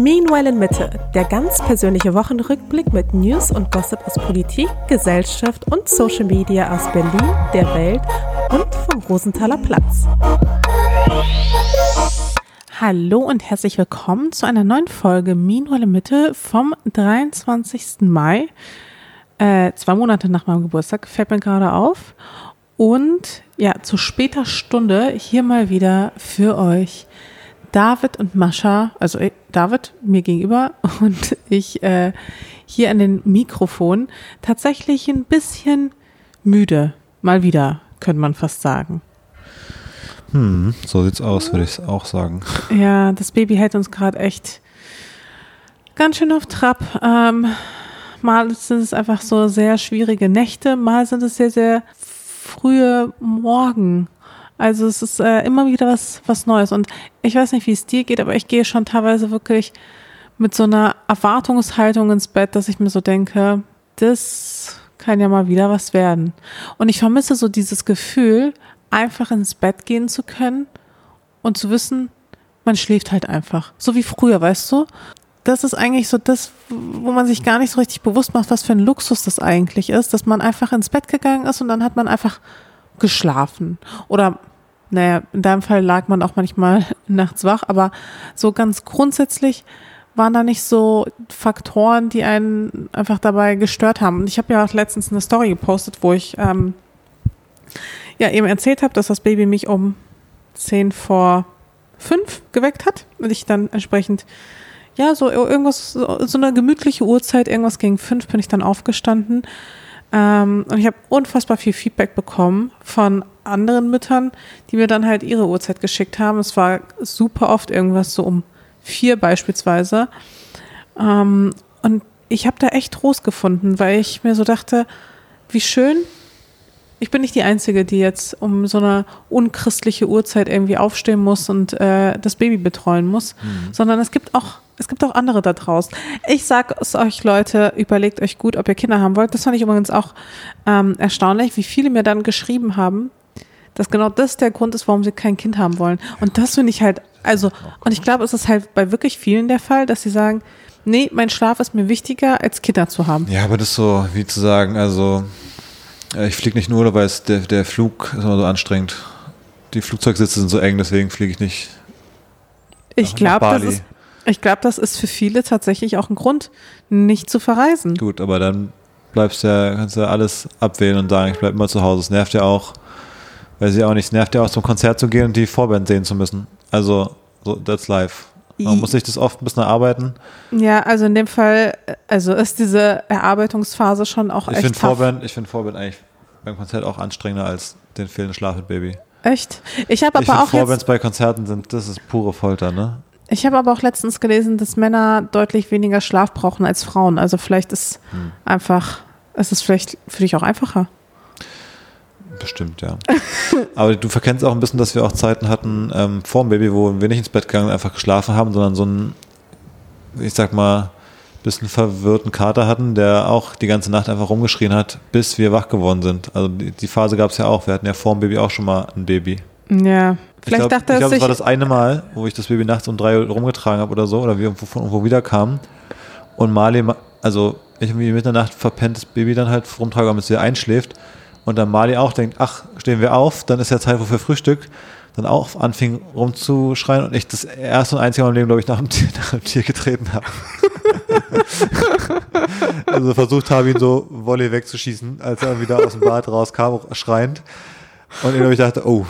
Meanwhile in Mitte, der ganz persönliche Wochenrückblick mit News und Gossip aus Politik, Gesellschaft und Social Media aus Berlin, der Welt und vom Rosenthaler Platz. Hallo und herzlich willkommen zu einer neuen Folge Meanwhile in Mitte vom 23. Mai. Äh, zwei Monate nach meinem Geburtstag, fällt mir gerade auf. Und ja, zu später Stunde hier mal wieder für euch David und Mascha, also äh, David mir gegenüber und ich äh, hier an den Mikrofon, tatsächlich ein bisschen müde. Mal wieder, könnte man fast sagen. Hm, so sieht's aus, würde ich auch sagen. Ja, das Baby hält uns gerade echt ganz schön auf Trab. Ähm, mal sind es einfach so sehr schwierige Nächte, mal sind es sehr, sehr frühe Morgen. Also es ist äh, immer wieder was, was Neues. Und ich weiß nicht, wie es dir geht, aber ich gehe schon teilweise wirklich mit so einer Erwartungshaltung ins Bett, dass ich mir so denke, das kann ja mal wieder was werden. Und ich vermisse so dieses Gefühl, einfach ins Bett gehen zu können und zu wissen, man schläft halt einfach. So wie früher, weißt du? Das ist eigentlich so das, wo man sich gar nicht so richtig bewusst macht, was für ein Luxus das eigentlich ist, dass man einfach ins Bett gegangen ist und dann hat man einfach geschlafen. Oder naja, in deinem Fall lag man auch manchmal nachts wach, aber so ganz grundsätzlich waren da nicht so Faktoren, die einen einfach dabei gestört haben. Und ich habe ja auch letztens eine Story gepostet, wo ich ähm, ja eben erzählt habe, dass das Baby mich um zehn vor fünf geweckt hat und ich dann entsprechend ja so irgendwas so, so eine gemütliche Uhrzeit irgendwas gegen fünf bin ich dann aufgestanden ähm, und ich habe unfassbar viel Feedback bekommen von anderen Müttern, die mir dann halt ihre Uhrzeit geschickt haben. Es war super oft irgendwas so um vier beispielsweise. Ähm, und ich habe da echt Trost gefunden, weil ich mir so dachte, wie schön. Ich bin nicht die Einzige, die jetzt um so eine unchristliche Uhrzeit irgendwie aufstehen muss und äh, das Baby betreuen muss, mhm. sondern es gibt auch es gibt auch andere da draußen. Ich sage es euch, Leute, überlegt euch gut, ob ihr Kinder haben wollt. Das fand ich übrigens auch ähm, erstaunlich, wie viele mir dann geschrieben haben, dass genau das der Grund ist, warum sie kein Kind haben wollen. Und das finde ich halt, also, und ich glaube, es ist halt bei wirklich vielen der Fall, dass sie sagen, nee, mein Schlaf ist mir wichtiger, als Kinder zu haben. Ja, aber das ist so, wie zu sagen, also, äh, ich fliege nicht nur, weil es der, der Flug ist immer so anstrengend. Die Flugzeugsitze sind so eng, deswegen fliege ich nicht. Ich glaube, das ist, ich glaube, das ist für viele tatsächlich auch ein Grund, nicht zu verreisen. Gut, aber dann bleibst ja, kannst du ja alles abwählen und sagen, ich bleibe immer zu Hause. Es nervt ja auch, weil sie auch nicht, es nervt ja auch zum Konzert zu gehen und die Vorband sehen zu müssen. Also, so, that's life. Man muss sich das oft ein bisschen erarbeiten. Ja, also in dem Fall, also ist diese Erarbeitungsphase schon auch ich echt find Vorband, Ich finde Vorband eigentlich beim Konzert auch anstrengender als den fehlenden Schlaf mit Baby. Echt? Ich habe aber auch Vorbands bei Konzerten sind, das ist pure Folter, ne? Ich habe aber auch letztens gelesen, dass Männer deutlich weniger Schlaf brauchen als Frauen. Also vielleicht ist hm. einfach, ist es vielleicht für dich auch einfacher. Bestimmt, ja. aber du verkennst auch ein bisschen, dass wir auch Zeiten hatten ähm, vor dem Baby, wo wir nicht ins Bett gegangen und einfach geschlafen haben, sondern so einen, ich sag mal, bisschen verwirrten Kater hatten, der auch die ganze Nacht einfach rumgeschrien hat, bis wir wach geworden sind. Also die, die Phase gab es ja auch. Wir hatten ja vor dem Baby auch schon mal ein Baby. Ja. Vielleicht ich glaub, dachte ich glaube, es war das eine Mal, wo ich das Baby nachts um drei rumgetragen habe oder so, oder wir von irgendwo wiederkamen. Und Marley, also ich irgendwie mit der Nacht verpennt das Baby dann halt rumtrage, damit sie einschläft. Und dann Marley auch denkt, ach, stehen wir auf, dann ist ja Zeit für Frühstück. Dann auch anfing rumzuschreien und ich das erste und einzige Mal im Leben, glaube ich, nach dem Tier, nach dem Tier getreten habe. also versucht habe, ihn so Volley wegzuschießen, als er wieder aus dem Bad rauskam, schreiend. Und ich dachte, oh.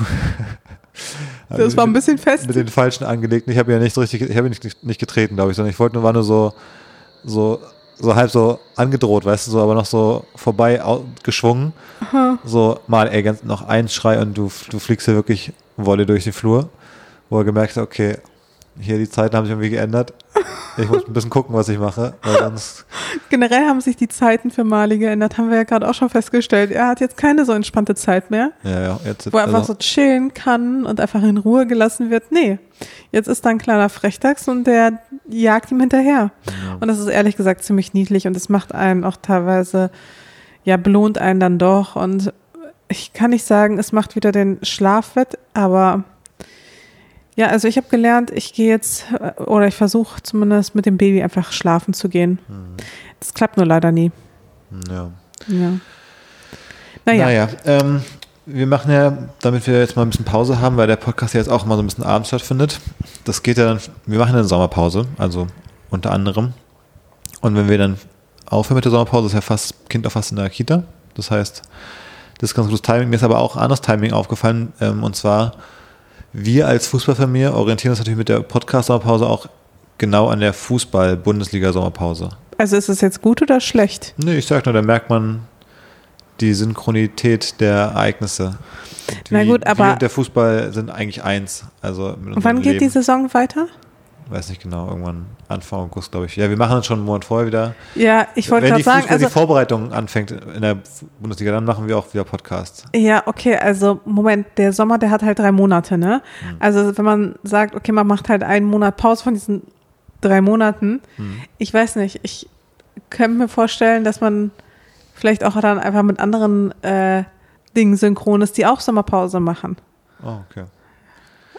Das war ein bisschen fest. Mit den falschen angelegten. Ich habe ja nicht so richtig, ich habe ihn nicht, nicht getreten, glaube ich, sondern ich wollte nur, war nur so, so, so halb so angedroht, weißt du, so, aber noch so vorbei geschwungen. Aha. So, mal, ey, ganz, noch ein Schrei und du, du fliegst hier wirklich Wolle durch den Flur. Wo er gemerkt hat, okay, hier die Zeiten haben sich irgendwie geändert. Ich muss ein bisschen gucken, was ich mache, weil sonst. Generell haben sich die Zeiten für Mali geändert, haben wir ja gerade auch schon festgestellt. Er hat jetzt keine so entspannte Zeit mehr. Ja, ja, jetzt, wo er also einfach so chillen kann und einfach in Ruhe gelassen wird. Nee. Jetzt ist da ein kleiner Frechdachs und der jagt ihm hinterher. Ja. Und das ist ehrlich gesagt ziemlich niedlich und es macht einen auch teilweise, ja, belohnt einen dann doch. Und ich kann nicht sagen, es macht wieder den Schlaf wett, aber Ja, also ich habe gelernt, ich gehe jetzt, äh, oder ich versuche zumindest mit dem Baby einfach schlafen zu gehen. Das klappt nur leider nie. Ja. Ja. Naja, Naja, ähm, wir machen ja, damit wir jetzt mal ein bisschen Pause haben, weil der Podcast ja jetzt auch mal so ein bisschen abends stattfindet. Das geht ja dann, wir machen eine Sommerpause, also unter anderem. Und wenn wir dann aufhören mit der Sommerpause, ist ja fast Kind auch fast in der Kita. Das heißt, das ist ganz gutes Timing. Mir ist aber auch anderes Timing aufgefallen. Ähm, und zwar, wir als Fußballfamilie orientieren uns natürlich mit der Podcast-Sommerpause auch genau an der Fußball-Bundesliga-Sommerpause. also ist es jetzt gut oder schlecht? Nee, ich sag nur, da merkt man die Synchronität der Ereignisse. Die, Na gut, aber- Wir und der Fußball sind eigentlich eins. Also wann geht die Leben. Saison weiter? Weiß nicht genau, irgendwann Anfang August, glaube ich. Ja, wir machen das schon einen Monat vorher wieder. Ja, ich wollte Wenn gerade sagen, Fußball, also die Vorbereitung anfängt in der Bundesliga, dann machen wir auch wieder Podcast. Ja, okay, also Moment, der Sommer, der hat halt drei Monate, ne? Also wenn man sagt, okay, man macht halt einen Monat Pause von diesen drei Monaten, ich weiß nicht, ich könnte mir vorstellen, dass man vielleicht auch dann einfach mit anderen äh, Dingen synchron ist, die auch Sommerpause machen. Oh, okay.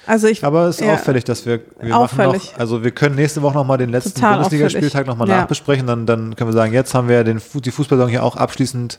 Also ich, Aber es ist ja, auffällig, dass wir, wir Auffällig. machen noch, also wir können nächste Woche nochmal den letzten Bundesligaspieltag nochmal Ja. nachbesprechen. Dann, dann können wir sagen, jetzt haben wir den, die Fußballsaison hier auch abschließend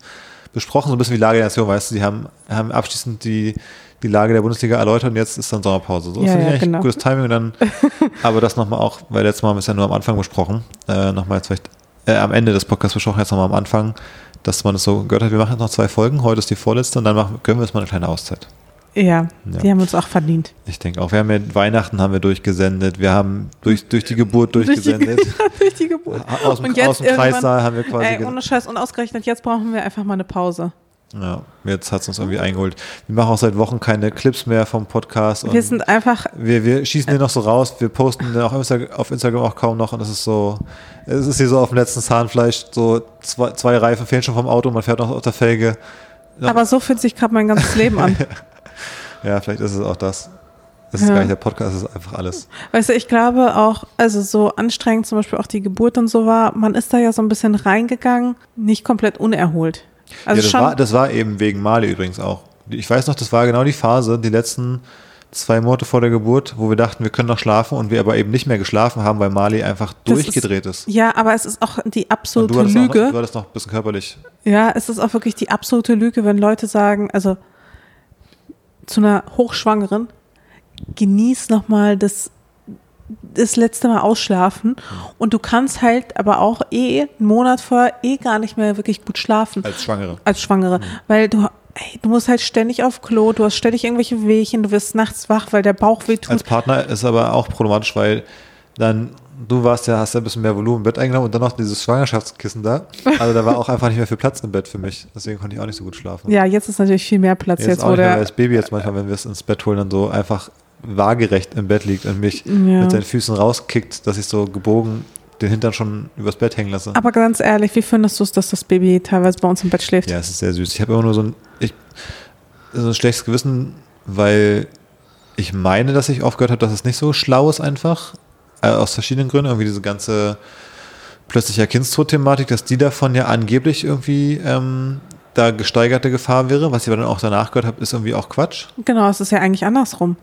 besprochen, so ein bisschen wie Lage der Nation, weißt du, sie haben, haben abschließend die, die Lage der Bundesliga erläutert und jetzt ist dann Sommerpause. So Ja, finde ich ja, eigentlich genau. gutes Timing und dann, aber das nochmal auch, weil letztes Mal haben wir es ja nur am Anfang besprochen, äh, nochmal jetzt vielleicht, äh, am Ende des Podcasts besprochen, jetzt nochmal am Anfang, dass man es so gehört hat, wir machen jetzt noch zwei Folgen, heute ist die vorletzte und dann machen, gönnen wir uns mal eine kleine Auszeit. Ja, Ja. die haben uns auch verdient. Ich denke auch. Wir haben ja Weihnachten haben wir durchgesendet, wir haben durch, durch die Geburt Durch die, durchgesendet. durch die Geburt. Aus dem, Und jetzt aus dem Kreissaal haben wir quasi. Ey, ohne Scheiß, und ausgerechnet, jetzt brauchen wir einfach mal eine Pause. ja, jetzt hat es uns irgendwie eingeholt. Wir machen auch seit Wochen keine Clips mehr vom Podcast. Wir sind einfach, wir, wir schießen den noch so raus. Wir posten den auch auf Instagram auch kaum noch. Und es ist so, es ist hier so auf dem letzten Zahnfleisch. So zwei, zwei Reifen fehlen schon vom Auto. Man fährt noch auf der Felge. Aber so fühlt sich gerade mein ganzes Leben an. Ja, vielleicht ist es auch das. Das ist Ja. gar nicht der Podcast, das ist einfach alles. Weißt du, ich glaube auch, also so anstrengend zum Beispiel auch die Geburt und so war, man ist da ja so ein bisschen reingegangen, nicht komplett unerholt. Also ja, das, schon, war, das war eben wegen Mali übrigens auch. Ich weiß noch, das war genau die Phase, die letzten zwei Monate vor der Geburt, wo wir dachten, wir können noch schlafen und wir aber eben nicht mehr geschlafen haben, weil Mali einfach Das durchgedreht ist. ja, aber es ist auch die Und absolute du hattest, auch, Lüge. du hattest noch ein bisschen körperlich. Ja, es ist auch wirklich die absolute Lüge, wenn Leute sagen, also zu einer Hochschwangeren, genieß nochmal das, das letzte Mal ausschlafen und du kannst halt aber auch eh einen Monat vorher eh gar nicht mehr wirklich gut schlafen Als Schwangere. als Schwangere, weil du ey, du musst halt ständig auf Klo, du hast ständig irgendwelche Wehchen, du wirst nachts wach, weil der Bauch weh tut. Als Partner ist aber auch problematisch, weil dann, du warst ja, hast ja ein bisschen mehr Volumen im Bett eingenommen und dann noch dieses Schwangerschaftskissen da. Also da war auch einfach nicht mehr viel Platz im Bett für mich. Deswegen konnte ich auch nicht so gut schlafen. ja, jetzt ist natürlich viel mehr Platz, Jetzt, jetzt, auch mehr, das Baby jetzt manchmal, wenn wir es ins Bett holen, dann so einfach waagerecht im Bett liegt und mich Ja. mit seinen Füßen rauskickt, dass ich so gebogen den Hintern schon übers Bett hängen lasse. Aber ganz ehrlich, wie findest du es, dass das Baby teilweise bei uns im Bett schläft? Ja, es ist sehr süß. Ich habe immer nur so ein, ich, so ein schlechtes Gewissen, weil ich meine, dass ich aufgehört habe, dass es nicht so schlau ist einfach. Äh, aus verschiedenen Gründen. Irgendwie diese ganze plötzlicher Kindstod-Thematik, dass die davon ja angeblich irgendwie ähm, da gesteigerte Gefahr wäre. Was ich aber dann auch danach gehört habe, ist irgendwie auch Quatsch. Genau, es ist ja eigentlich andersrum.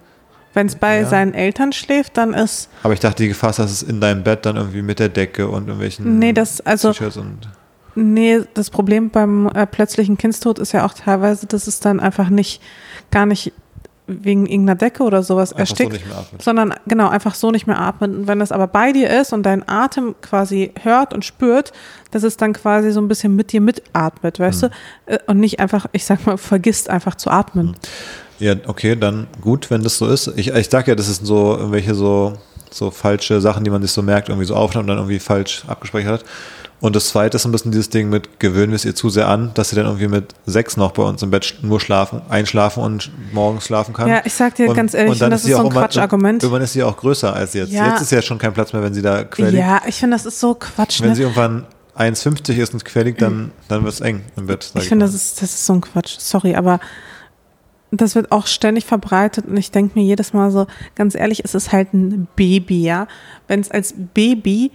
Wenn es bei Ja. seinen Eltern schläft, dann ist, Aber ich dachte, die Gefahr ist, dass es in deinem Bett dann irgendwie mit der Decke und irgendwelchen nee, das, also, T-Shirts und nee, das Problem beim äh, plötzlichen Kindstod ist ja auch teilweise, dass es dann einfach nicht, gar nicht wegen irgendeiner Decke oder sowas einfach so erstickt, atmet. sondern genau, einfach so nicht mehr atmet. Und wenn das aber bei dir ist und dein Atem quasi hört und spürt, dass es dann quasi so ein bisschen mit dir mitatmet, weißt Hm. du? Äh, Und nicht einfach, ich sag mal, vergisst einfach zu atmen. Ja, okay, dann gut, wenn das so ist. Ich, ich sag ja, das sind so irgendwelche so, so falsche Sachen, die man sich so merkt, irgendwie so aufnimmt und dann irgendwie falsch abgespeichert hat. Und das zweite ist ein bisschen dieses Ding mit, gewöhnen wir es ihr zu sehr an, dass sie dann irgendwie mit sechs noch bei uns im Bett nur schlafen, einschlafen und morgens schlafen kann. Ja, ich sag dir Und- ganz ehrlich, und dann das sie ist so auch ein Quatschargument. Irgendwann ist sie auch größer als jetzt. Ja. Jetzt ist ja schon kein Platz mehr, wenn sie da liegt. Ja, ich finde, das ist so Quatsch. Wenn Ne? sie irgendwann 1,50 ist und quer liegt, dann, dann wird es eng im Bett. sag Ich finde, das ist, das ist so ein Quatsch. Sorry, aber das wird auch ständig verbreitet und ich denke mir jedes Mal so, ganz ehrlich, es ist halt ein Baby, ja. Wenn es als Baby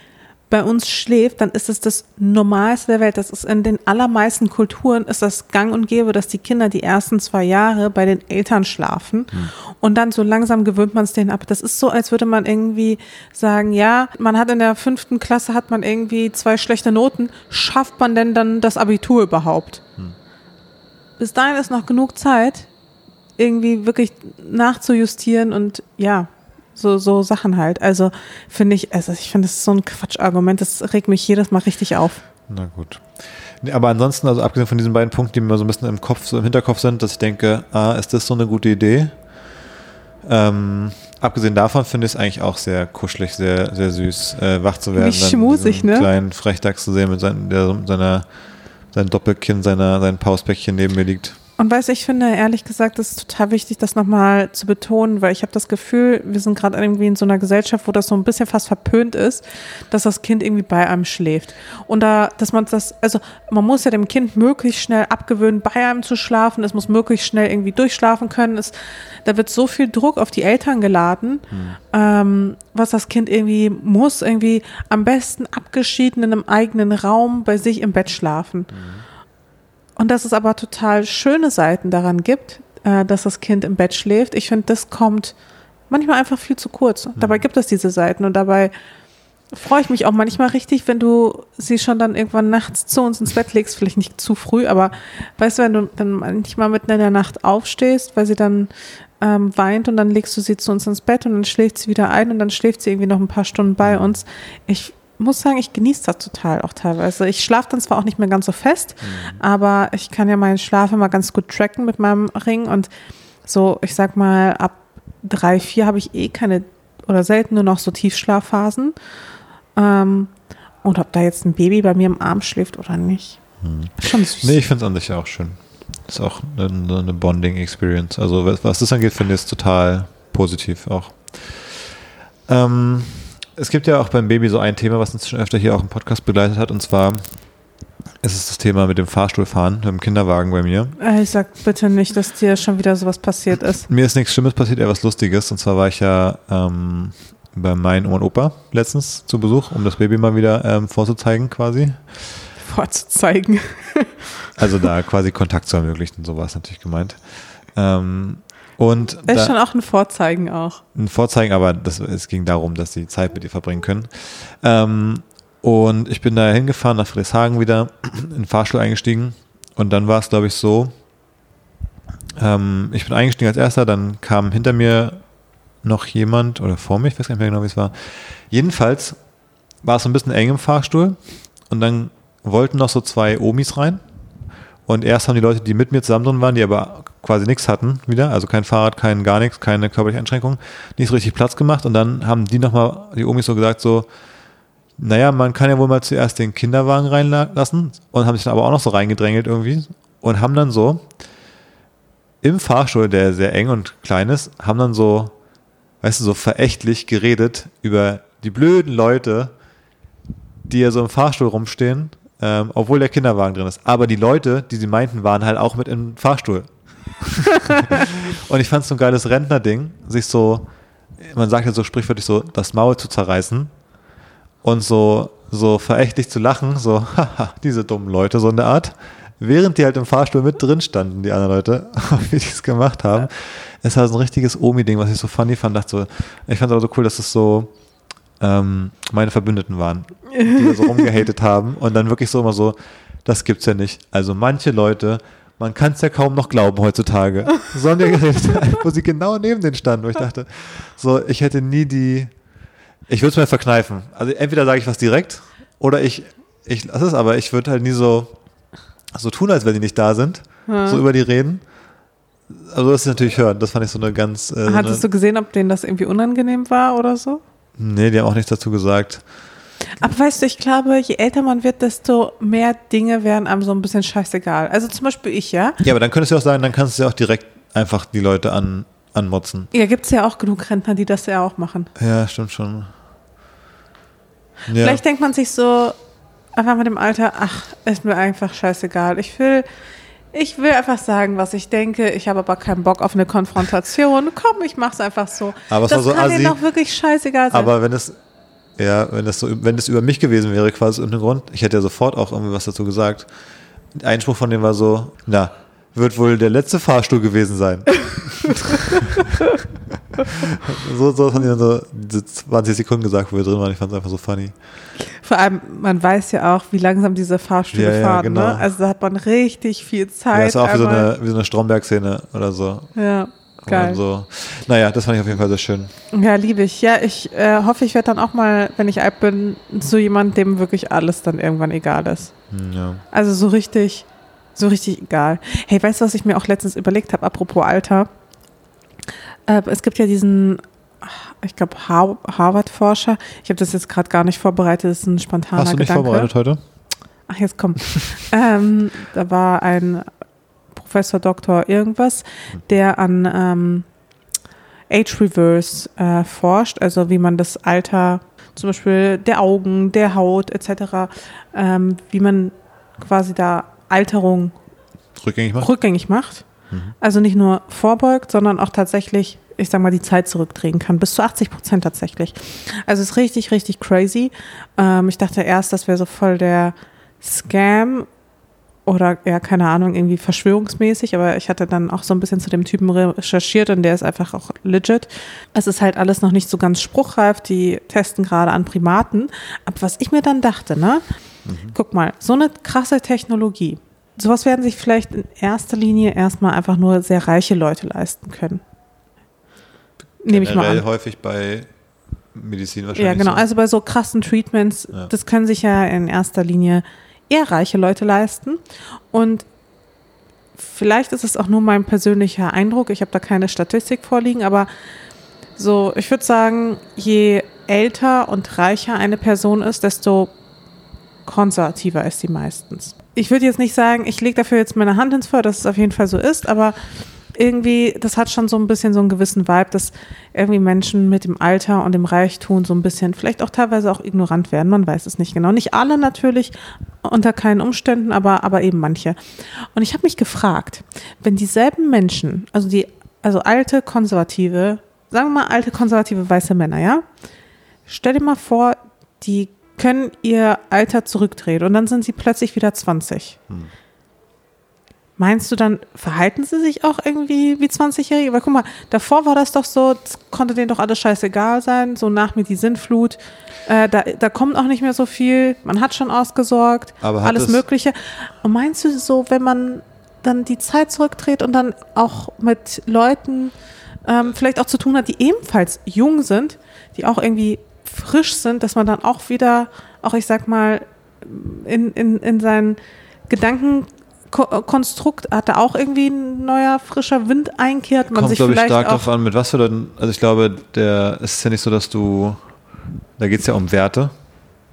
bei uns schläft, dann ist es das Normalste der Welt. Das ist in den allermeisten Kulturen ist das gang und gäbe, dass die Kinder die ersten zwei Jahre bei den Eltern schlafen hm. und dann so langsam gewöhnt man es denen ab. Das ist so, als würde man irgendwie sagen, ja, man hat in der fünften Klasse hat man irgendwie zwei schlechte Noten. Schafft man denn dann das Abitur überhaupt? Hm. Bis dahin ist noch genug Zeit, irgendwie wirklich nachzujustieren und ja, so, so Sachen halt. Also finde ich, also ich finde, das ist so ein Quatschargument, das regt mich jedes Mal richtig auf. Na gut. Aber ansonsten, also abgesehen von diesen beiden Punkten, die mir so ein bisschen im Kopf, so im Hinterkopf sind, dass ich denke, ah, ist das so eine gute Idee? Ähm, abgesehen davon finde ich es eigentlich auch sehr kuschelig, sehr, sehr süß, äh, wach zu werden. Wie schmusig, ne? kleinen Frechdachs zu sehen mit sein, der, seiner, sein Doppelkinn, seiner, sein Pauspäckchen neben mir liegt. Und weiß ich finde, ehrlich gesagt, es ist total wichtig, das nochmal zu betonen, weil ich habe das Gefühl, wir sind gerade irgendwie in so einer Gesellschaft, wo das so ein bisschen fast verpönt ist, dass das Kind irgendwie bei einem schläft. Und da, dass man das, also man muss ja dem Kind möglichst schnell abgewöhnen, bei einem zu schlafen. Es muss möglichst schnell irgendwie durchschlafen können. Es, da wird so viel Druck auf die Eltern geladen, mhm. ähm, was das Kind irgendwie muss, irgendwie am besten abgeschieden in einem eigenen Raum bei sich im Bett schlafen. Mhm. Und dass es aber total schöne Seiten daran gibt, äh, dass das Kind im Bett schläft. Ich finde, das kommt manchmal einfach viel zu kurz. Mhm. Dabei gibt es diese Seiten und dabei freue ich mich auch manchmal richtig, wenn du sie schon dann irgendwann nachts zu uns ins Bett legst, vielleicht nicht zu früh, aber weißt du, wenn du dann manchmal mitten in der Nacht aufstehst, weil sie dann ähm, weint und dann legst du sie zu uns ins Bett und dann schläft sie wieder ein und dann schläft sie irgendwie noch ein paar Stunden bei mhm. uns. Ich muss sagen, ich genieße das total auch teilweise. Ich schlafe dann zwar auch nicht mehr ganz so fest, mhm. aber ich kann ja meinen Schlaf immer ganz gut tracken mit meinem Ring und so, ich sag mal, ab drei, vier habe ich eh keine oder selten nur noch so Tiefschlafphasen. Ähm, und ob da jetzt ein Baby bei mir im Arm schläft oder nicht. Hm. Schon süß. Nee, ich finde es an sich auch schön. Ist auch eine, eine Bonding-Experience. Also was das angeht, finde ich es total positiv auch. Ähm, es gibt ja auch beim Baby so ein Thema, was uns schon öfter hier auch im Podcast begleitet hat, und zwar ist es das Thema mit dem Fahrstuhlfahren, mit dem Kinderwagen bei mir. Äh, ich sag bitte nicht, dass dir schon wieder sowas passiert ist. Mir ist nichts Schlimmes passiert, eher was Lustiges. Und zwar war ich ja ähm, bei meinen Oma und Opa letztens zu Besuch, um das Baby mal wieder ähm, vorzuzeigen quasi. Vorzuzeigen. also da quasi Kontakt zu ermöglichen, so war es natürlich gemeint. Ähm, und das ist schon auch ein Vorzeigen auch. Ein Vorzeigen, aber das, es ging darum, dass sie Zeit mit ihr verbringen können. Ähm, und ich bin da hingefahren nach Friedrichshagen wieder, in den Fahrstuhl eingestiegen. Und dann war es, glaube ich, so, ähm, ich bin eingestiegen als erster, dann kam hinter mir noch jemand oder vor mir, ich weiß gar nicht mehr genau, wie es war. Jedenfalls war es so ein bisschen eng im Fahrstuhl und dann wollten noch so zwei Omis rein. Und erst haben die Leute, die mit mir zusammen drin waren, die aber quasi nichts hatten wieder, also kein Fahrrad, kein gar nichts, keine körperliche Einschränkung, nicht so richtig Platz gemacht. Und dann haben die nochmal, die Omis so gesagt so, naja, man kann ja wohl mal zuerst den Kinderwagen reinlassen. Und haben sich dann aber auch noch so reingedrängelt irgendwie. Und haben dann so im Fahrstuhl, der sehr eng und klein ist, haben dann so, weißt du, so verächtlich geredet über die blöden Leute, die ja so im Fahrstuhl rumstehen, ähm, obwohl der Kinderwagen drin ist. Aber die Leute, die sie meinten, waren halt auch mit im Fahrstuhl. und ich fand es so ein geiles Rentner-Ding, sich so, man sagt ja so sprichwörtlich so, das Maul zu zerreißen und so, so verächtlich zu lachen, so, haha, diese dummen Leute, so in der Art. Während die halt im Fahrstuhl mit drin standen, die anderen Leute, wie die es gemacht haben. Es war so ein richtiges Omi-Ding, was ich so funny fand. Dachte so, ich fand es aber so cool, dass es so ähm, meine Verbündeten waren, die da so rumgehatet haben und dann wirklich so immer so, das gibt's ja nicht. Also manche Leute man kann es ja kaum noch glauben heutzutage. Sonja geredet, wo sie genau neben den standen, wo ich dachte, so, ich hätte nie die, ich würde es mir verkneifen. Also entweder sage ich was direkt oder ich, ich lasse es, aber ich würde halt nie so, so tun, als wenn die nicht da sind, hm. so über die reden. Also das ist natürlich hören, das fand ich so eine ganz. Äh, Hattest so eine, du gesehen, ob denen das irgendwie unangenehm war oder so? Nee, die haben auch nichts dazu gesagt. Aber weißt du, ich glaube, je älter man wird, desto mehr Dinge werden einem so ein bisschen scheißegal. Also zum Beispiel ich, ja. Ja, aber dann könntest du auch sagen, dann kannst du ja auch direkt einfach die Leute an, anmotzen. Ja, gibt es ja auch genug Rentner, die das ja auch machen. Ja, stimmt schon. Ja. Vielleicht denkt man sich so, einfach mit dem Alter, ach, ist mir einfach scheißegal. Ich will, ich will einfach sagen, was ich denke. Ich habe aber keinen Bock auf eine Konfrontation. Komm, ich mach's einfach so. Aber das so kann assi, dir doch wirklich scheißegal sein. Aber wenn es Ja, wenn das so, wenn das über mich gewesen wäre, quasi irgendeinem Grund, ich hätte ja sofort auch irgendwie was dazu gesagt. Der Einspruch von dem war so, na, wird wohl der letzte Fahrstuhl gewesen sein. so, so haben die dann so diese 20 Sekunden gesagt, wo wir drin waren. Ich fand es einfach so funny. Vor allem, man weiß ja auch, wie langsam diese Fahrstühle Ja, ja, fahren. genau. Ne? Also da hat man richtig viel Zeit. Ja, ist auch wie so eine, wie so eine Stromberg-Szene oder so. ja, geil. So, naja, das fand ich auf jeden Fall sehr schön. Ja, liebe ich. Ja, ich äh, hoffe, ich werde dann auch mal, wenn ich alt bin, zu jemandem, dem wirklich alles dann irgendwann egal ist. Hm, Ja. Also so richtig, so richtig egal. Hey, weißt du, was ich mir auch letztens überlegt habe, apropos Alter? Äh, es gibt ja diesen, ich glaube, Har Harvard-Forscher. Ich habe das jetzt gerade gar nicht vorbereitet, das ist ein spontaner Hast du nicht Gedanke. vorbereitet heute? Ach, jetzt komm. ähm, da war ein Professor Doktor irgendwas, der an ähm, Age Reverse äh, forscht, also wie man das Alter zum Beispiel der Augen, der Haut etc., ähm, wie man quasi da Alterung Rückgängig machen? rückgängig macht. Also nicht nur vorbeugt, sondern auch tatsächlich, ich sag mal, die Zeit zurückdrehen kann. Bis zu 80 Prozent tatsächlich. Also es ist richtig, richtig crazy. Ähm, ich dachte erst, das wäre so voll der Scam oder ja, keine Ahnung, irgendwie verschwörungsmäßig, aber ich hatte dann auch so ein bisschen zu dem Typen recherchiert und der ist einfach auch legit. Es ist halt alles noch nicht so ganz spruchreif, die testen gerade an Primaten. Aber was ich mir dann dachte, ne, guck mal, so eine krasse Technologie, sowas werden sich vielleicht in erster Linie erstmal einfach nur sehr reiche Leute leisten können. Nehme ich mal an. häufig bei Medizin wahrscheinlich. Ja, genau. So. Also bei so krassen Treatments, Ja. das können sich ja in erster Linie eher reiche Leute leisten. Und vielleicht ist es auch nur mein persönlicher Eindruck. Ich habe da keine Statistik vorliegen, aber so, ich würde sagen, je älter und reicher eine Person ist, desto konservativer ist sie meistens. Ich würde jetzt nicht sagen, ich lege dafür jetzt meine Hand ins Feuer, dass es auf jeden Fall so ist, aber irgendwie, das hat schon so ein bisschen so einen gewissen Vibe, dass irgendwie Menschen mit dem Alter und dem Reichtum so ein bisschen, vielleicht auch teilweise auch ignorant werden, man weiß es nicht genau. Nicht alle natürlich, unter keinen Umständen, aber, aber eben manche. Und ich habe mich gefragt, wenn dieselben Menschen, also die, also alte konservative, sagen wir mal alte konservative weiße Männer, ja, stell dir mal vor, die können ihr Alter zurückdrehen und dann sind sie plötzlich wieder 20. Meinst du dann, verhalten sie sich auch irgendwie wie 20-Jährige? Weil guck mal, davor war das doch so, das konnte denen doch alles scheißegal sein, so nach mir die Sintflut. Äh, da, da kommt auch nicht mehr so viel, man hat schon ausgesorgt, Aber hat alles es- Mögliche. Und meinst du so, wenn man dann die Zeit zurückdreht und dann auch mit Leuten ähm, vielleicht auch zu tun hat, die ebenfalls jung sind, die auch irgendwie frisch sind, dass man dann auch wieder, auch ich sag mal, in, in, in seinen Gedankenkonstrukt hat da auch irgendwie ein neuer frischer Wind einkehrt. Man Kommt, sich glaube ich, stark darauf an, mit was für Leuten. Also ich glaube, der es ist ja nicht so, dass du. Da geht es ja um Werte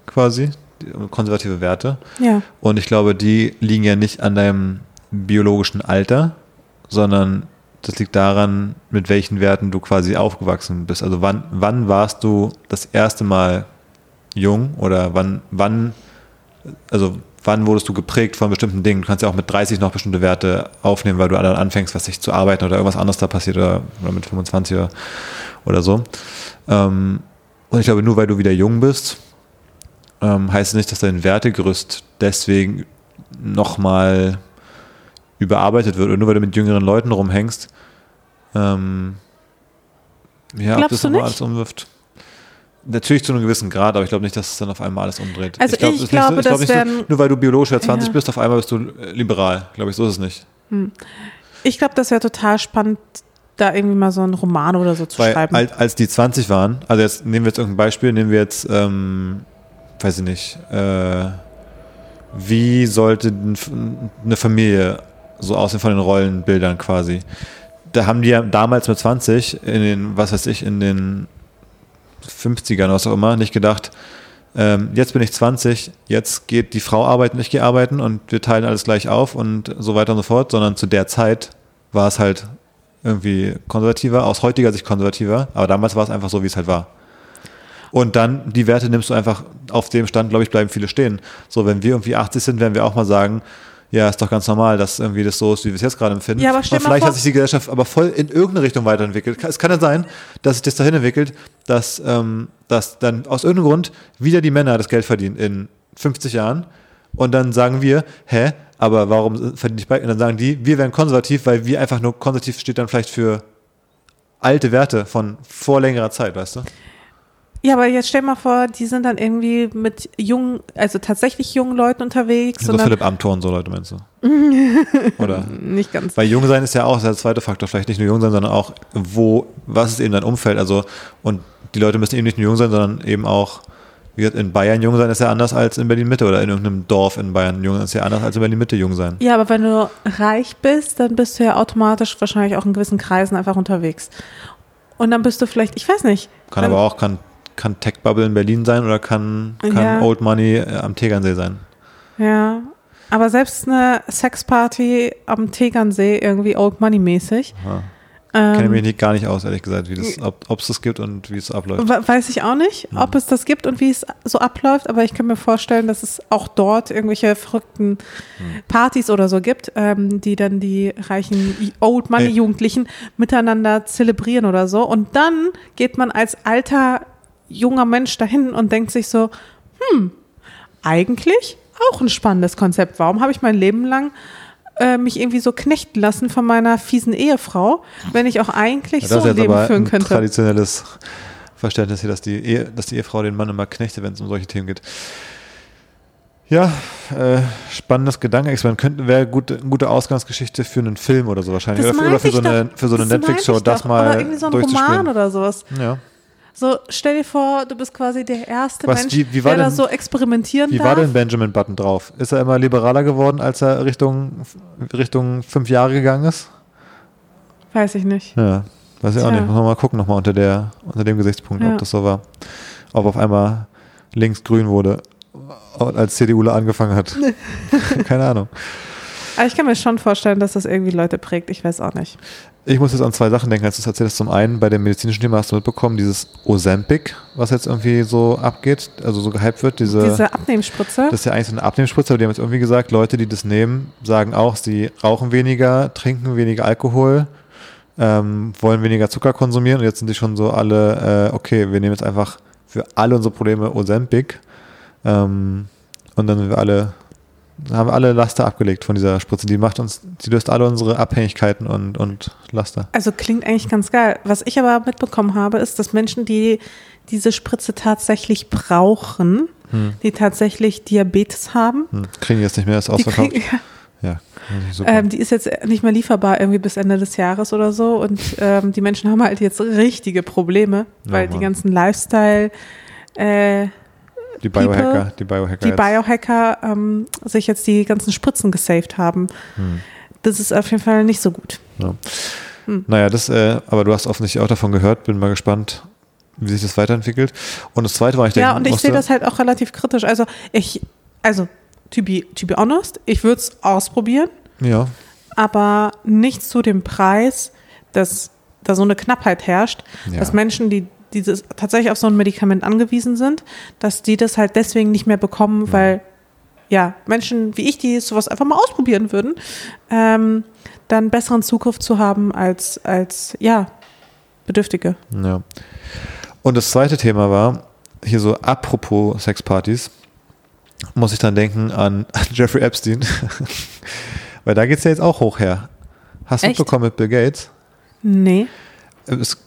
quasi, um konservative Werte. Ja, Und ich glaube, die liegen ja nicht an deinem biologischen Alter, sondern das liegt daran, mit welchen Werten du quasi aufgewachsen bist. Also wann, wann warst du das erste Mal jung oder wann, wann, also wann wurdest du geprägt von bestimmten Dingen? Du kannst ja auch mit 30 noch bestimmte Werte aufnehmen, weil du dann anfängst, was sich zu arbeiten oder irgendwas anderes da passiert oder, oder mit 25 oder, oder so. Ähm, und ich glaube, nur weil du wieder jung bist, ähm, heißt es nicht, dass dein Wertegerüst deswegen nochmal überarbeitet wird. Oder nur weil du mit jüngeren Leuten rumhängst. Ähm, ja, ob Glaubst das du nochmal alles umwirft. Natürlich zu einem gewissen Grad, aber ich glaube nicht, dass es dann auf einmal alles umdreht. Also glaub, ich es ist glaube, nicht so, ich glaub werden- nicht so, nur weil du biologisch ja 20 Ja. bist, auf einmal bist du äh, liberal. Glaube ich, so ist es nicht. ich glaube, das wäre total spannend, da irgendwie mal so einen Roman oder so zu Weil schreiben. als, die 20 waren, also jetzt nehmen wir jetzt irgendein Beispiel, nehmen wir jetzt, ähm, weiß ich nicht, äh, wie sollte eine Familie so aussehen von den Rollenbildern quasi? Da haben die ja damals mit 20 in den, was weiß ich, in den 50ern oder was auch immer, nicht gedacht, ähm, jetzt bin ich 20, jetzt geht die Frau arbeiten, ich gehe arbeiten und wir teilen alles gleich auf und so weiter und so fort, sondern zu der Zeit war es halt irgendwie konservativer, aus heutiger Sicht konservativer, aber damals war es einfach so, wie es halt war. Und dann die Werte nimmst du einfach auf dem Stand, glaube ich, bleiben viele stehen. So, wenn wir irgendwie 80 sind, werden wir auch mal sagen, ja, ist doch ganz normal, dass irgendwie das so ist, wie wir es jetzt gerade empfinden. Ja, aber stell und vielleicht vor- hat sich die Gesellschaft aber voll in irgendeine Richtung weiterentwickelt. Es kann ja sein, dass sich das dahin entwickelt, dass, ähm, dass dann aus irgendeinem Grund wieder die Männer das Geld verdienen in 50 Jahren und dann sagen wir, hä, aber warum verdienen die beide? Und dann sagen die, wir werden konservativ, weil wir einfach nur konservativ steht dann vielleicht für alte Werte von vor längerer Zeit, weißt du? Ja, aber jetzt stell mal vor, die sind dann irgendwie mit jungen, also tatsächlich jungen Leuten unterwegs. So Philipp Amthor und so Leute, meinst du? Oder? nicht ganz. Weil jung sein ist ja auch der zweite Faktor, vielleicht nicht nur jung sein, sondern auch, wo, was ist eben dein Umfeld? Also, und die Leute müssen eben nicht nur jung sein, sondern eben auch, wie gesagt, in Bayern jung sein ist ja anders als in Berlin Mitte oder in irgendeinem Dorf in Bayern jung sein ist ja anders als in Berlin Mitte jung sein. Ja, aber wenn du reich bist, dann bist du ja automatisch wahrscheinlich auch in gewissen Kreisen einfach unterwegs. Und dann bist du vielleicht, ich weiß nicht. Kann aber auch, kann, kann Tech Bubble in Berlin sein oder kann, kann Ja. Old Money äh, am Tegernsee sein. Ja. Aber selbst eine Sexparty am Tegernsee irgendwie Old Money mäßig. Kenne Ähm, mich nicht, gar nicht aus, ehrlich gesagt, wie das, ob es das gibt und wie es abläuft. we- weiß ich auch nicht, ob es das gibt und wie es so abläuft, aber ich kann mir vorstellen, dass es auch dort irgendwelche verrückten Partys oder so gibt, ähm, die dann die reichen Old Money Ey. Jugendlichen miteinander zelebrieren oder so. Und dann geht man als alter junger Mensch dahin und denkt sich so, hm, eigentlich auch ein spannendes Konzept. Warum habe ich mein Leben lang äh, mich irgendwie so knechten lassen von meiner fiesen Ehefrau, wenn ich auch eigentlich Ja, so ein Leben führen ein könnte? traditionelles Verständnis hier, dass die, Ehe, dass die Ehefrau den Mann immer knechtet, wenn es um solche Themen geht. Ja, äh, spannendes Gedankenexperiment. Könnte wäre gut, eine gute Ausgangsgeschichte für einen Film oder so wahrscheinlich. Das Oder, für- oder für so eine, für so eine Netflix-Show, das mal Oder irgendwie so ein. Roman oder sowas. Ja. So, stell dir vor, du bist quasi der erste Was, Mensch, wie- wie der da denn- so experimentieren Wie darf. war denn Benjamin Button drauf? Ist er immer liberaler geworden, als er Richtung, Richtung fünf Jahre gegangen ist? Weiß ich nicht. Ja, weiß ich auch nicht. Muss man mal gucken nochmal unter, der, unter dem Gesichtspunkt, Ja. ob das so war. Ob auf einmal links-grün wurde, als CDUler angefangen hat. Keine Ahnung. Aber ich kann mir schon vorstellen, dass das irgendwie Leute prägt. Ich weiß auch nicht. Ich muss jetzt an zwei Sachen denken, als du es erzählst. Zum einen, bei dem medizinischen Thema hast du mitbekommen, dieses Ozempic, was jetzt irgendwie so abgeht, also so gehypt wird. Diese, Diese Abnehmspritze. das ist ja eigentlich so eine Abnehmspritze, aber die haben jetzt irgendwie gesagt, Leute, die das nehmen, sagen auch, sie rauchen weniger, trinken weniger Alkohol, ähm, wollen weniger Zucker konsumieren und jetzt sind die schon so alle, äh, okay, wir nehmen jetzt einfach für alle unsere Probleme Ozempic ähm, und dann sind wir alle, haben wir alle Laster abgelegt von dieser Spritze. Die macht uns, die löst alle unsere Abhängigkeiten und, und Laster. Also klingt eigentlich ganz geil. Was ich aber mitbekommen habe, ist, dass Menschen, die diese Spritze tatsächlich brauchen, die tatsächlich Diabetes haben, Hm, kriegen die jetzt nicht mehr das die, ausverkauft? kriegen, ja, super. ähm, die ist jetzt nicht mehr lieferbar irgendwie bis Ende des Jahres oder so. Und ähm, die Menschen haben halt jetzt richtige Probleme, weil die Mann. ganzen Lifestyle, äh, die Biohacker, die Biohacker. die. Biohacker ähm, sich jetzt die ganzen Spritzen gesaved haben. Hm. Das ist auf jeden Fall nicht so gut. Ja. Hm. Naja, das, äh, aber du hast offensichtlich auch davon gehört, bin mal gespannt, wie sich das weiterentwickelt. Und das zweite war, ich denke, Ja, und ich sehe das halt auch relativ kritisch. Also ich, also to be, to be honest, ich würde es ausprobieren, Ja, aber nicht zu dem Preis, dass da so eine Knappheit herrscht, Ja. dass Menschen, die dieses tatsächlich auf so ein Medikament angewiesen sind, dass die das halt deswegen nicht mehr bekommen, weil ja, Menschen wie ich, die sowas einfach mal ausprobieren würden, ähm, dann besseren Zugriff zu haben als, als ja, Bedürftige. ja. Und das zweite Thema war, hier so apropos Sexpartys, muss ich dann denken an, an Jeffrey Epstein. Weil da geht es ja jetzt auch hoch her. Hast du mitbekommen mit Bill Gates? Nee. Es,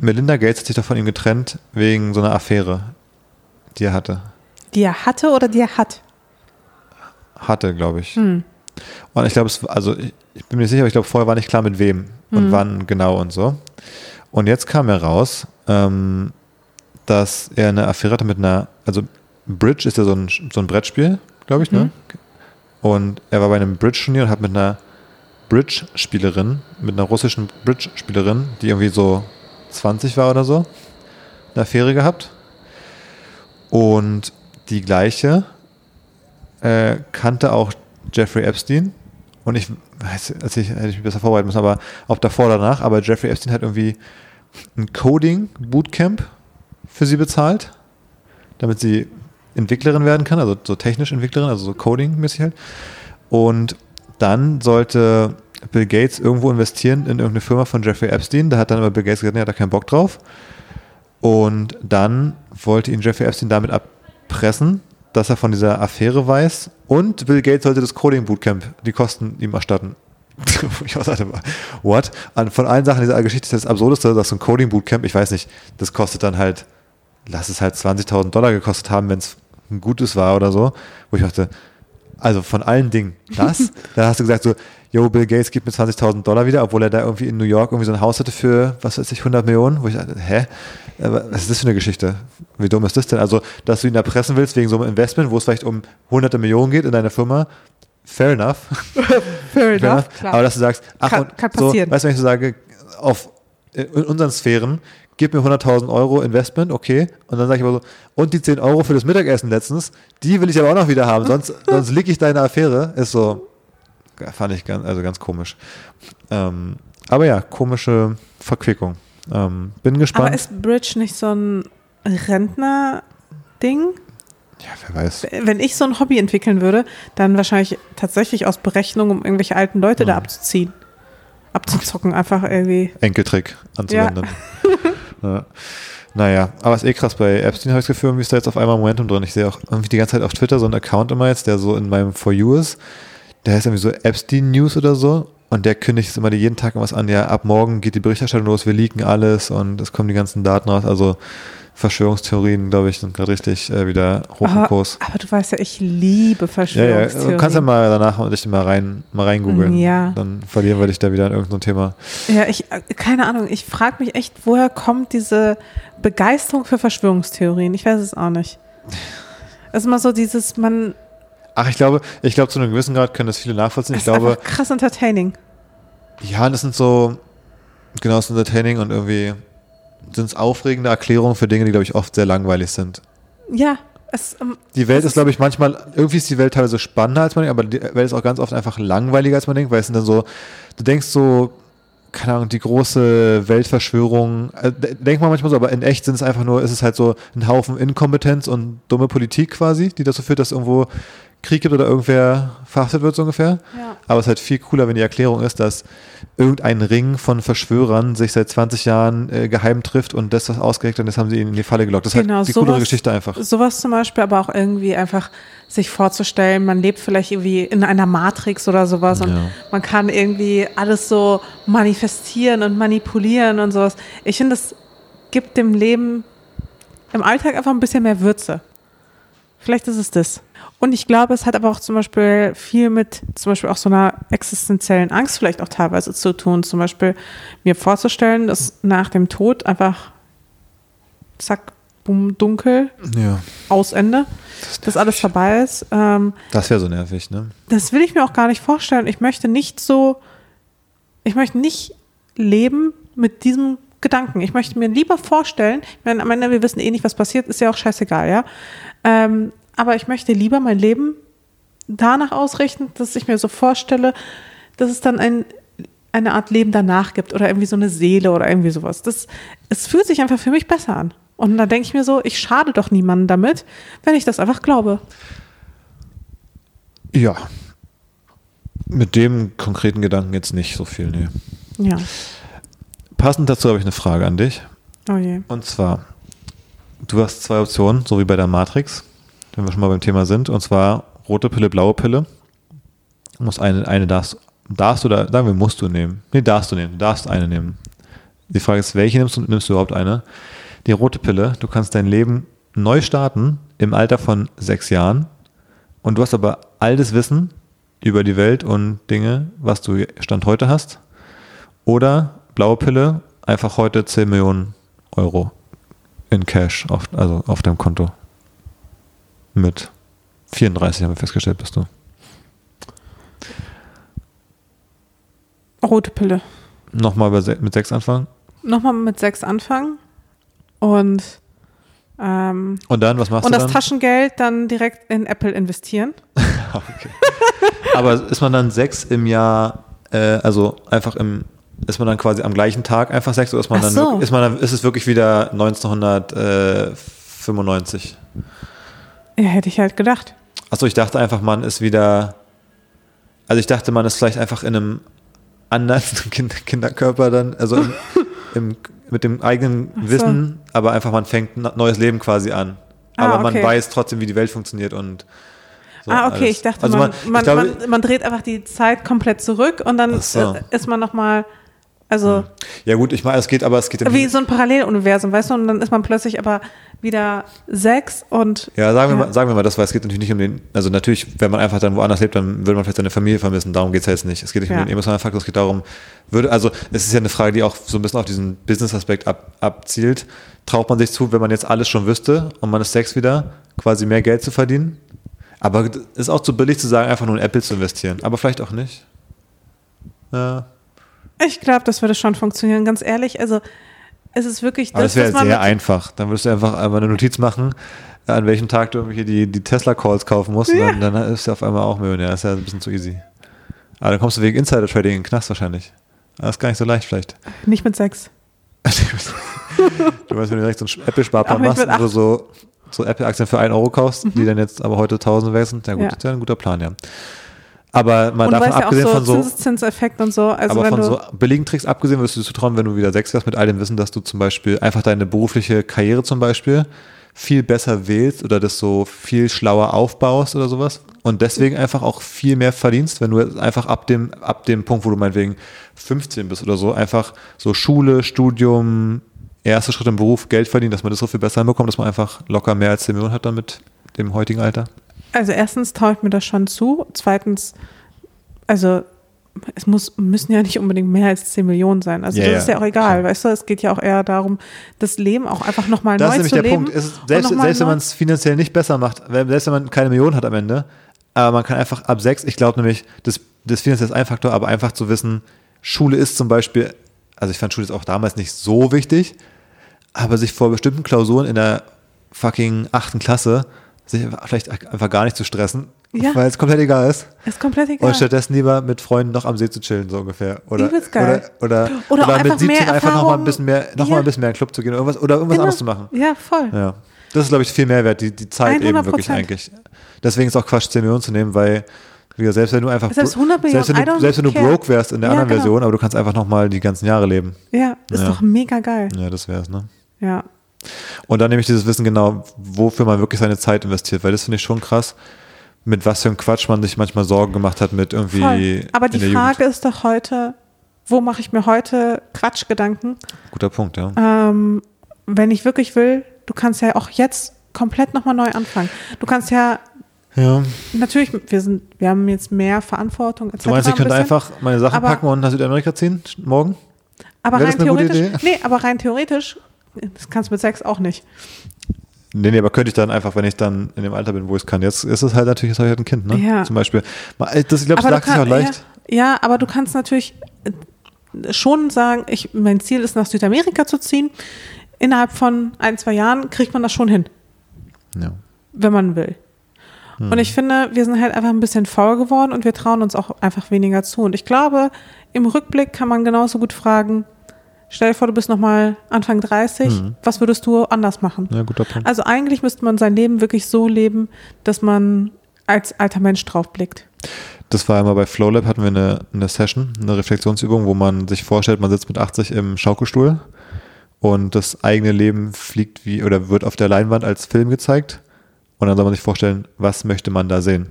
Melinda Gates hat sich doch von ihm getrennt wegen so einer Affäre, die er hatte. Die er hatte oder die er hat? Hatte, glaube ich. Hm. Und ich glaube, es, also ich, ich bin mir sicher, aber ich glaube, vorher war nicht klar, mit wem und wann genau und so. Und jetzt kam heraus, ähm, dass er eine Affäre hatte mit einer, also Bridge ist ja so ein, so ein Brettspiel, glaube ich, ne? Und er war bei einem Bridge-Turnier und hat mit einer Bridge-Spielerin, mit einer russischen Bridge-Spielerin, die irgendwie so 20 war oder so, eine Affäre gehabt. Und die gleiche äh, kannte auch Jeffrey Epstein. Und ich weiß, also ich, hätte ich mich besser vorbereiten müssen, aber ob davor oder danach, aber Jeffrey Epstein hat irgendwie ein Coding-Bootcamp für sie bezahlt, damit sie Entwicklerin werden kann, also so technisch Entwicklerin, also so Coding-mäßig halt. Und dann sollte Bill Gates irgendwo investieren in irgendeine Firma von Jeffrey Epstein. Da hat dann aber Bill Gates gesagt, nee, hat er keinen Bock drauf. Und dann wollte ihn Jeffrey Epstein damit abpressen, dass er von dieser Affäre weiß. Und Bill Gates sollte das Coding Bootcamp, die Kosten ihm erstatten. ich sagte, what? Von allen Sachen dieser Geschichte ist das Absurdeste, dass so ein Coding Bootcamp, ich weiß nicht, das kostet dann halt, lass es halt 20.000 Dollar gekostet haben, wenn es ein gutes war oder so. Wo ich dachte, also von allen Dingen, das, da hast du gesagt so, yo, Bill Gates gibt mir 20.000 Dollar wieder, obwohl er da irgendwie in New York irgendwie so ein Haus hatte für, was weiß ich, 100 Millionen, wo ich dachte, hä? Was ist das für eine Geschichte? Wie dumm ist das denn? Also, dass du ihn erpressen willst wegen so einem Investment, wo es vielleicht um hunderte Millionen geht in deiner Firma, fair enough. fair enough, klar. Aber dass du sagst, ach, kann, und kann so, passieren. weißt du, wenn ich so sage, auf, in unseren Sphären, gib mir 100.000 Euro Investment, okay. Und dann sage ich aber so, und die 10 Euro für das Mittagessen letztens, die will ich aber auch noch wieder haben, sonst, sonst lieg ich deine Affäre. Ist so, fand ich ganz, also ganz komisch. Ähm, aber ja, komische Verquickung. Ähm, bin gespannt. Aber ist Bridge nicht so ein Rentner-Ding? Ja, wer weiß. Wenn ich so ein Hobby entwickeln würde, dann wahrscheinlich tatsächlich aus Berechnung, um irgendwelche alten Leute da Mhm. abzuziehen. Abzuzocken, einfach irgendwie. Enkeltrick anzuwenden. Ja. Naja, aber ist eh krass. Bei Epstein habe ich das Gefühl, irgendwie ist da jetzt auf einmal Momentum drin. Ich sehe auch irgendwie die ganze Zeit auf Twitter so einen Account immer jetzt, der so in meinem For You ist. Der heißt irgendwie so Epstein News oder so. Und der kündigt es immer jeden Tag was an. Ja, ab morgen geht die Berichterstattung los, wir leaken alles und es kommen die ganzen Daten raus. Also Verschwörungstheorien, glaube ich, sind gerade richtig äh, wieder hoch im Kurs. aber du weißt ja, ich liebe Ja, ja, Verschwörungstheorien. du kannst ja mal danach dich mal rein, mal reingoogeln. Ja. Dann verlieren wir dich da wieder in irgendein Thema. Ja, ich, äh, keine Ahnung, ich frage mich echt, woher kommt diese Begeisterung für Verschwörungstheorien? Ich weiß es auch nicht. Es ist immer so dieses, man, Ach, ich glaube, ich glaube, zu einem gewissen Grad können das viele nachvollziehen. es Ich ist glaube, krass entertaining. ja, das sind so, genau, das ist entertaining und irgendwie sind es aufregende Erklärungen für Dinge, die, glaube ich, oft sehr langweilig sind. Ja, es, ähm, Die Welt ist, glaube ich, manchmal, irgendwie ist die Welt teilweise spannender als man denkt, aber die Welt ist auch ganz oft einfach langweiliger als man denkt, weil es sind dann so, du denkst so, keine Ahnung, die große Weltverschwörung, de- denkt man manchmal so, aber in echt sind es einfach nur, ist es halt so ein Haufen Inkompetenz und dumme Politik quasi, die dazu führt, dass irgendwo Krieg gibt oder irgendwer verhaftet wird, so ungefähr. Ja. Aber es ist halt viel cooler, wenn die Erklärung ist, dass irgendein Ring von Verschwörern sich seit 20 Jahren äh, geheim trifft und das was ausgeregt und das haben sie ihn in die Falle gelockt. Das ist Genau, halt die coolere sowas- Geschichte einfach. Sowas zum Beispiel, aber auch irgendwie einfach sich vorzustellen, man lebt vielleicht irgendwie in einer Matrix oder sowas und Ja. man kann irgendwie alles so manifestieren und manipulieren und sowas. Ich finde, das gibt dem Leben im Alltag einfach ein bisschen mehr Würze. Vielleicht ist es das. Und ich glaube, es hat aber auch zum Beispiel viel mit zum Beispiel auch so einer existenziellen Angst vielleicht auch teilweise zu tun. Zum Beispiel mir vorzustellen, dass nach dem Tod einfach zack, bumm, dunkel, Ja, aus Ende, dass alles vorbei ist. Ähm, das wäre so nervig, ne? das will ich mir auch gar nicht vorstellen. Ich möchte nicht so, ich möchte nicht leben mit diesem Gedanken. Ich möchte mir lieber vorstellen, ich meine, am Ende, wir wissen eh nicht, was passiert, ist ja auch scheißegal, ja. Ähm, aber ich möchte lieber mein Leben danach ausrichten, dass ich mir so vorstelle, dass es dann ein, eine Art Leben danach gibt oder irgendwie so eine Seele oder irgendwie sowas. Das, es fühlt sich einfach für mich besser an. Und dann denke ich mir so, ich schade doch niemandem damit, wenn ich das einfach glaube. Ja. Mit dem konkreten Gedanken jetzt nicht so viel, nee. Ja. Passend dazu habe ich eine Frage an dich. Oh je. Und zwar, du hast zwei Optionen, so wie bei der Matrix, wenn wir schon mal beim Thema sind. Und zwar rote Pille, blaue Pille. Du musst eine, eine darfst, darfst du da, sagen wir, musst du nehmen. Nee, darfst du nehmen. Du darfst eine nehmen. Die Frage ist, welche nimmst du, nimmst du überhaupt eine? Die rote Pille, du kannst dein Leben neu starten im Alter von sechs Jahren und du hast aber all das Wissen über die Welt und Dinge, was du Stand heute hast. Oder blaue Pille, einfach heute 10 Millionen Euro in Cash, auf, also auf deinem Konto. Mit 34 haben wir festgestellt, bist du. Rote Pille. Nochmal mit 6 anfangen. Nochmal mit sechs anfangen und, ähm, Und dann, was machst und du das dann? Taschengeld dann direkt in Apple investieren. okay. Aber ist man dann 6 im Jahr, äh, also einfach im, ist man dann quasi am gleichen Tag einfach 6 oder ist man Ach dann, so. ist man dann, ist es wirklich wieder 1995? Ja, hätte ich halt gedacht. Achso, ich dachte einfach, man ist wieder also ich dachte, man ist vielleicht einfach in einem anderen kind Kinderkörper dann, also im, im, mit dem eigenen so. Wissen, aber einfach man fängt ein neues Leben quasi an. Ah, Aber man okay. weiß trotzdem, wie die Welt funktioniert und so ah, okay, alles. ich dachte, also man, man, ich glaube, man, man dreht einfach die Zeit komplett zurück und dann so. ist man nochmal, also ja gut, ich meine, es geht, aber es geht wie so ein Paralleluniversum, weißt du, und dann ist man plötzlich aber wieder sechs und Ja, sagen wir, Ja. Mal, sagen wir mal das, weil es geht natürlich nicht um den, also natürlich, wenn man einfach dann woanders lebt, dann würde man vielleicht seine Familie vermissen, darum geht es ja jetzt nicht. Es geht nicht um Ja. den emotionalen Faktor, es geht darum, würde, also es ist ja eine Frage, die auch so ein bisschen auf diesen Business-Aspekt ab, abzielt. Traut man sich zu, wenn man jetzt alles schon wüsste und man ist sechs wieder, quasi mehr Geld zu verdienen? Aber es ist auch zu billig zu sagen, einfach nur in Apple zu investieren. Aber vielleicht auch nicht. Ja. Ich glaube, das würde schon funktionieren, ganz ehrlich, also es ist wirklich Aber das, das, wäre sehr einfach. Dann würdest du einfach einmal eine Notiz machen, an welchem Tag du irgendwelche die, die Tesla-Calls kaufen musst. Ja. Und dann, dann ist du auf einmal auch Millionär. Das ist ja ein bisschen zu easy. Aber dann kommst du wegen Insider-Trading in den Knast wahrscheinlich. Das ist gar nicht so leicht vielleicht. nicht mit sechs. du weißt, wenn du direkt so einen Apple-Sparplan machst und du so, so Apple-Aktien für 1 Euro kaufst, Mhm. die dann jetzt aber heute 1000 wert sind, ja gut, Ja. das ist ja ein guter Plan, ja. Aber mal Und davon weißt ja auch abgesehen so von so, Zinseszinseffekt und so, also aber wenn von du so billigen Tricks abgesehen, würdest du dir zutrauen, wenn du wieder sechs wärst, mit all dem Wissen, dass du zum Beispiel einfach deine berufliche Karriere zum Beispiel viel besser wählst oder das so viel schlauer aufbaust oder sowas und deswegen einfach auch viel mehr verdienst, wenn du einfach ab dem, ab dem Punkt, wo du meinetwegen 15 bist oder so, einfach so Schule, Studium, erste Schritt im Beruf, Geld verdienen, dass man das so viel besser hinbekommt, dass man einfach locker mehr als 10 Millionen hat dann mit dem heutigen Alter. Also erstens traue ich mir das schon zu. Zweitens, also es muss, müssen ja nicht unbedingt mehr als 10 Millionen sein. Also Ja, das ja, ist ja auch egal, klar. weißt du, es geht ja auch eher darum, das Leben auch einfach nochmal Das neu ist nämlich zu der leben. Punkt. Ist, selbst selbst wenn man es finanziell nicht besser macht, selbst wenn man keine Millionen hat am Ende, aber man kann einfach ab sechs, ich glaube nämlich, das, das finanziell ist ein Faktor, aber einfach zu wissen, Schule ist zum Beispiel, also ich fand Schule jetzt auch damals nicht so wichtig, aber sich vor bestimmten Klausuren in der fucking achten Klasse sich vielleicht einfach gar nicht zu stressen, Ja. weil es komplett egal ist. ist komplett egal. Und stattdessen lieber mit Freunden noch am See zu chillen, so ungefähr. Oder, geil. oder, oder, Oder oder mit 17 mehr einfach noch mal ein bisschen mehr, noch mal Ja. ein bisschen mehr in den Club zu gehen oder irgendwas, oder irgendwas Genau. anderes zu machen. Ja, voll. Ja. Das ist, glaube ich, viel Mehrwert, die, die Zeit eben 100%. wirklich eigentlich. Deswegen ist auch Quatsch, 10 Millionen zu nehmen, weil, wie gesagt, selbst wenn du einfach, Selbst bro- 100 Millionen, selbst wenn du, selbst wenn du broke wärst in der Ja, anderen genau. Version, aber du kannst einfach nochmal die ganzen Jahre leben. Ja, ist Ja. doch mega geil. Ja, das wär's, ne? Ja. Und dann nehme ich dieses Wissen genau, wofür man wirklich seine Zeit investiert, weil das finde ich schon krass, mit was für einem Quatsch man sich manchmal Sorgen gemacht hat mit irgendwie. Voll. Aber die Frage ist doch heute, wo mache ich mir heute Quatschgedanken? Jugend. Guter Punkt, ja. Ähm, wenn ich wirklich will, du kannst ja auch jetzt komplett nochmal neu anfangen. Du kannst ja, Ja. natürlich, wir sind, wir haben jetzt mehr Verantwortung etc. Du meinst, ich ein könnte bisschen. einfach meine Sachen Aber- packen und nach Südamerika ziehen morgen? aber wäre rein theoretisch, nee, aber rein theoretisch, das kannst du mit Sex auch nicht. Nee, nee, aber könnte ich dann einfach, wenn ich dann in dem Alter bin, wo ich es kann. Jetzt ist es halt natürlich, jetzt habe ich halt ein Kind, ne? Ja. Zum Beispiel. Mal, Das, ich glaube, das Aber sagt sich auch leicht. Ja, ja, aber du kannst natürlich äh, schon sagen, ich, mein Ziel ist nach Südamerika zu ziehen. Innerhalb von ein, zwei Jahren kriegt man das schon hin, Ja. wenn man will. Hm. Und ich finde, wir sind halt einfach ein bisschen faul geworden und wir trauen uns auch einfach weniger zu. Und ich glaube, im Rückblick kann man genauso gut fragen, stell dir vor, du bist nochmal Anfang 30, Mhm. was würdest du anders machen? Ja, guter Punkt. Also eigentlich müsste man sein Leben wirklich so leben, dass man als alter Mensch draufblickt. Das war einmal bei FlowLab, hatten wir eine, eine Session, eine Reflexionsübung, wo man sich vorstellt, man sitzt mit 80 im Schaukelstuhl und das eigene Leben fliegt wie oder wird auf der Leinwand als Film gezeigt. Und dann soll man sich vorstellen, was möchte man da sehen?